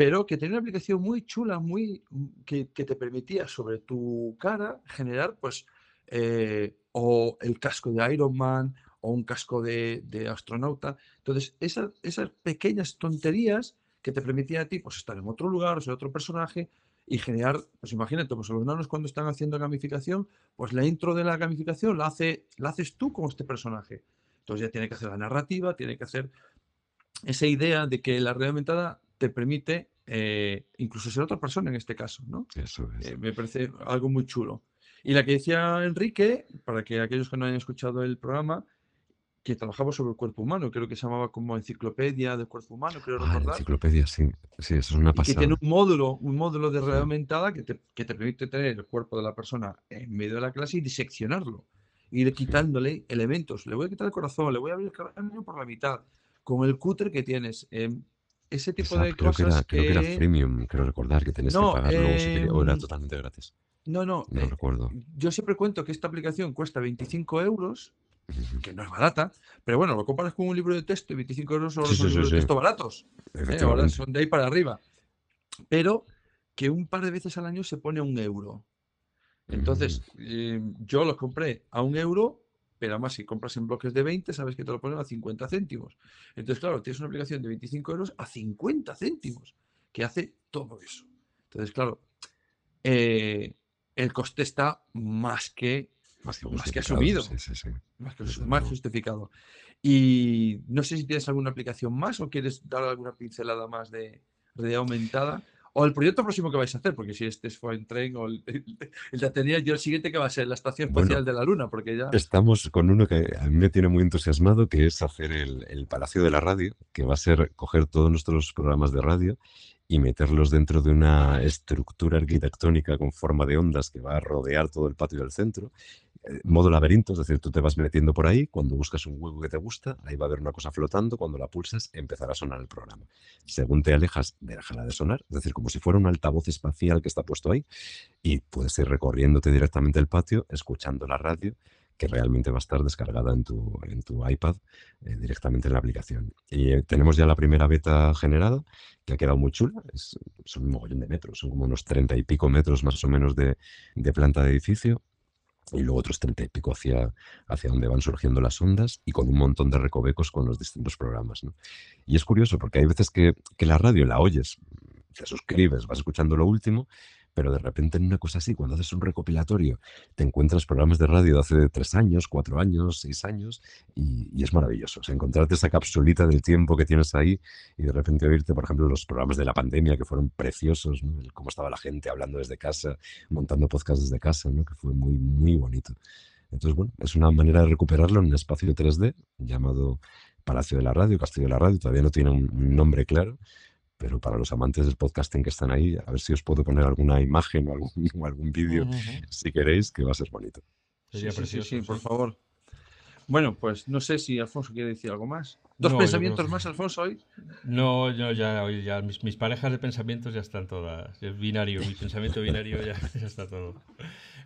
[SPEAKER 2] pero que tenía una aplicación muy chula, muy que, te permitía sobre tu cara generar pues eh, o el casco de Iron Man o un casco de, astronauta. Entonces, esas, esas pequeñas tonterías que te permitía a ti pues, estar en otro lugar, o ser otro personaje y generar, pues imagínate, pues los nanos cuando están haciendo gamificación, pues la intro de la gamificación la, hace, la haces tú con este personaje. Entonces ya tiene que hacer la narrativa, tiene que hacer esa idea de que la realidad aumentada te permite eh, incluso ser otra persona en este caso, ¿no?
[SPEAKER 3] Eso es.
[SPEAKER 2] Eh, me parece algo muy chulo. Y la que decía Enrique, para que aquellos que no hayan escuchado el programa, que trabajaba sobre el cuerpo humano, creo que se llamaba como enciclopedia del cuerpo humano, creo
[SPEAKER 3] Ah,
[SPEAKER 2] recordar.
[SPEAKER 3] enciclopedia, sí. Sí, eso es una
[SPEAKER 2] Y que
[SPEAKER 3] pasada.
[SPEAKER 2] tiene un módulo, un módulo de
[SPEAKER 3] Sí.
[SPEAKER 2] realidad aumentada que te, que te permite tener el cuerpo de la persona en medio de la clase y diseccionarlo. Ir quitándole elementos. Le voy a quitar el corazón, le voy a abrir el cráneo por la mitad. Con el cúter que tienes. em, ese tipo
[SPEAKER 3] Esa-
[SPEAKER 2] de
[SPEAKER 3] creo, que era,
[SPEAKER 2] cosas
[SPEAKER 3] creo que era
[SPEAKER 2] que-
[SPEAKER 3] freemium, creo recordar que tenías
[SPEAKER 2] No,
[SPEAKER 3] que pagar luego si querías, o era
[SPEAKER 2] em,
[SPEAKER 3] totalmente gratis.
[SPEAKER 2] No, no.
[SPEAKER 3] No
[SPEAKER 2] eh,
[SPEAKER 3] recuerdo.
[SPEAKER 2] yo siempre cuento que esta aplicación cuesta 25 euros, que no es barata, pero bueno, lo comparas con un libro de texto y 25 euros son
[SPEAKER 3] sí, sí,
[SPEAKER 2] libros de texto baratos. ¿eh? Ahora son de ahí para arriba. Pero que un par de veces al año se pone a un euro. Entonces, eh, yo los compré a un euro, pero además si compras en bloques de 20, sabes que te lo ponen a 50 céntimos. Entonces, claro, tienes una aplicación de 25 euros a 50 céntimos, que hace todo eso. Entonces, claro, eh, el coste está más que,
[SPEAKER 3] Más que,
[SPEAKER 2] más que asumido.
[SPEAKER 3] Sí, sí, sí.
[SPEAKER 2] más, que más justificado. Y no sé si tienes alguna aplicación más o quieres dar alguna pincelada más de realidad aumentada. O el proyecto próximo que vais a hacer, porque si este fue en tren o el, el de Atenea, yo el siguiente que va a ser la Estación
[SPEAKER 3] Bueno,
[SPEAKER 2] Espacial de la Luna, porque ya...
[SPEAKER 3] Estamos con uno que a mí me tiene muy entusiasmado, que es hacer el, el Palacio de la Radio, que va a ser coger todos nuestros programas de radio y meterlos dentro de una estructura arquitectónica con forma de ondas que va a rodear todo el patio del centro. Modo laberinto, es decir, tú te vas metiendo por ahí, cuando buscas un hueco que te gusta, ahí va a haber una cosa flotando, cuando la pulsas empezará a sonar el programa. Según te alejas, dejará de sonar, es decir, como si fuera un altavoz espacial que está puesto ahí, y puedes ir recorriéndote directamente el patio, escuchando la radio que realmente va a estar descargada en tu, en tu iPad eh, directamente en la aplicación. Y eh, tenemos ya la primera beta generada, que ha quedado muy chula. Son un mogollón de metros, son como unos treinta y pico metros más o menos de, de planta de edificio. Y luego otros treinta y pico hacia, hacia donde van surgiendo las ondas y con un montón de recovecos con los distintos programas. ¿no? Y es curioso porque hay veces que, que la radio la oyes, te suscribes, vas escuchando lo último, pero de repente en una cosa así, cuando haces un recopilatorio, te encuentras programas de radio de hace tres años, cuatro años, seis años, y, es maravilloso. O sea, encontrarte esa capsulita del tiempo que tienes ahí y de repente oírte, por ejemplo, los programas de la pandemia que fueron preciosos, ¿no? Cómo estaba la gente hablando desde casa, montando podcasts desde casa, ¿no? que fue muy, muy bonito. Entonces, bueno, es una manera de recuperarlo en un espacio 3D llamado Palacio de la Radio, Castillo de la Radio, todavía no tiene un nombre claro, pero para los amantes del podcasting que están ahí, a ver si os puedo poner alguna imagen o algún, o algún vídeo, si queréis, que va a ser bonito.
[SPEAKER 1] Sería
[SPEAKER 2] sí, sí, sí,
[SPEAKER 1] precioso.
[SPEAKER 2] sí, por favor. Bueno, pues no sé si Alfonso quiere decir algo más. ¿Dos
[SPEAKER 1] No, yo
[SPEAKER 2] pensamientos
[SPEAKER 1] que-
[SPEAKER 2] más, Alfonso, hoy?
[SPEAKER 1] No, no, ya, ya mis, mis parejas de pensamientos ya están todas. Es binario, mi pensamiento binario ya, ya está todo.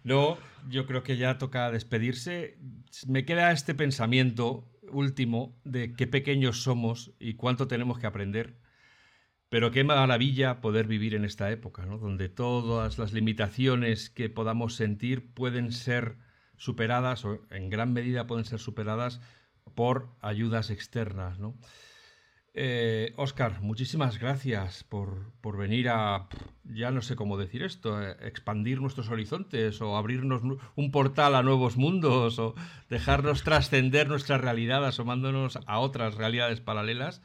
[SPEAKER 1] No, yo creo que ya toca despedirse. Me queda este pensamiento último de qué pequeños somos y cuánto tenemos que aprender. Pero qué maravilla poder vivir en esta época, ¿no? Donde todas las limitaciones que podamos sentir pueden ser superadas, o en gran medida pueden ser superadas por ayudas externas, ¿no? Eh, Oscar, muchísimas gracias por, por venir a, ya no sé cómo decir esto, eh, expandir nuestros horizontes o abrirnos un portal a nuevos mundos o dejarnos trascender nuestra realidad asomándonos a otras realidades paralelas.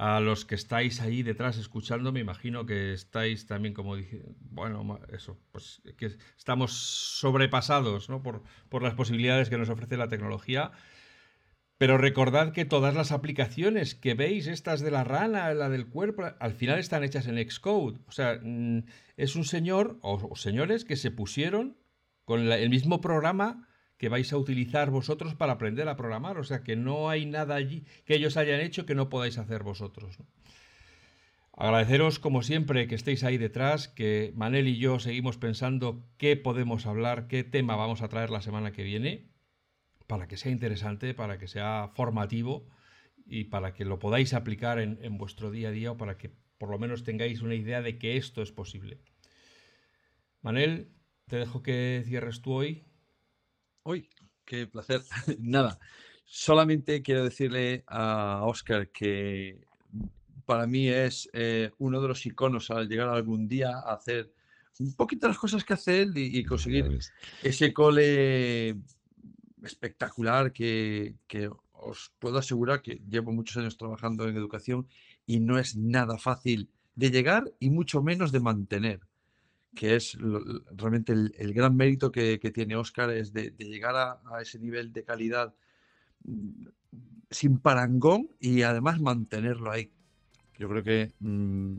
[SPEAKER 1] A los que estáis ahí detrás escuchando, me imagino que estáis también, como dije, bueno, eso, pues que estamos sobrepasados ¿no? por, por las posibilidades que nos ofrece la tecnología. Pero recordad que todas las aplicaciones que veis, estas de la rana, la del cuerpo, al final están hechas en Xcode. O sea, mm, es un señor o, señores que se pusieron con el mismo programa que vais a utilizar vosotros para aprender a programar. O sea, que no hay nada allí que ellos hayan hecho que no podáis hacer vosotros. Agradeceros, como siempre, que estéis ahí detrás, que Manel y yo seguimos pensando qué podemos hablar, qué tema vamos a traer la semana que viene para que sea interesante, para que sea formativo y para que lo podáis aplicar en, en vuestro día a día o para que por lo menos tengáis una idea de que esto es posible. Manel, te dejo que cierres tú hoy.
[SPEAKER 2] Uy, qué placer. Nada, solamente quiero decirle a Oscar que para mí es eh, uno de los iconos al llegar algún día a hacer un poquito las cosas que hace él y, y conseguir ese cole espectacular que, que os puedo asegurar que llevo muchos años trabajando en educación y no es nada fácil de llegar y mucho menos de mantener, que es realmente el, gran mérito que, tiene Oscar, es de, llegar a, ese nivel de calidad mm, sin parangón y además mantenerlo ahí. Yo creo que mm,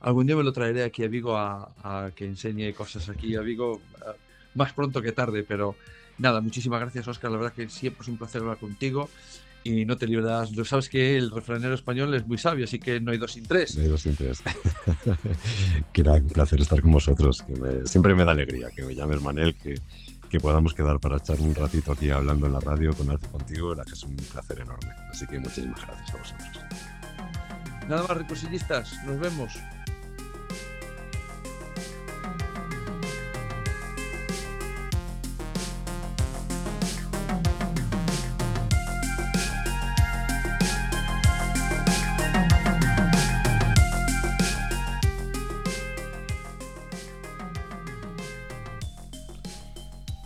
[SPEAKER 2] algún día me lo traeré aquí a Vigo a, que enseñe cosas aquí a Vigo eh, más pronto que tarde, pero nada, muchísimas gracias Oscar, la verdad que siempre es un placer hablar contigo y no te libras. Tú sabes que el refranero español es muy sabio, así que no hay dos sin tres.
[SPEAKER 3] No hay dos sin tres. que era un placer estar con vosotros. Que siempre me da alegría que me llames Manel, que, que podamos quedar para echar un ratito aquí hablando en la radio con Alce contigo. La que es un placer enorme. Así que muchísimas gracias a vosotros.
[SPEAKER 2] Nada más, recosillistas. Nos vemos.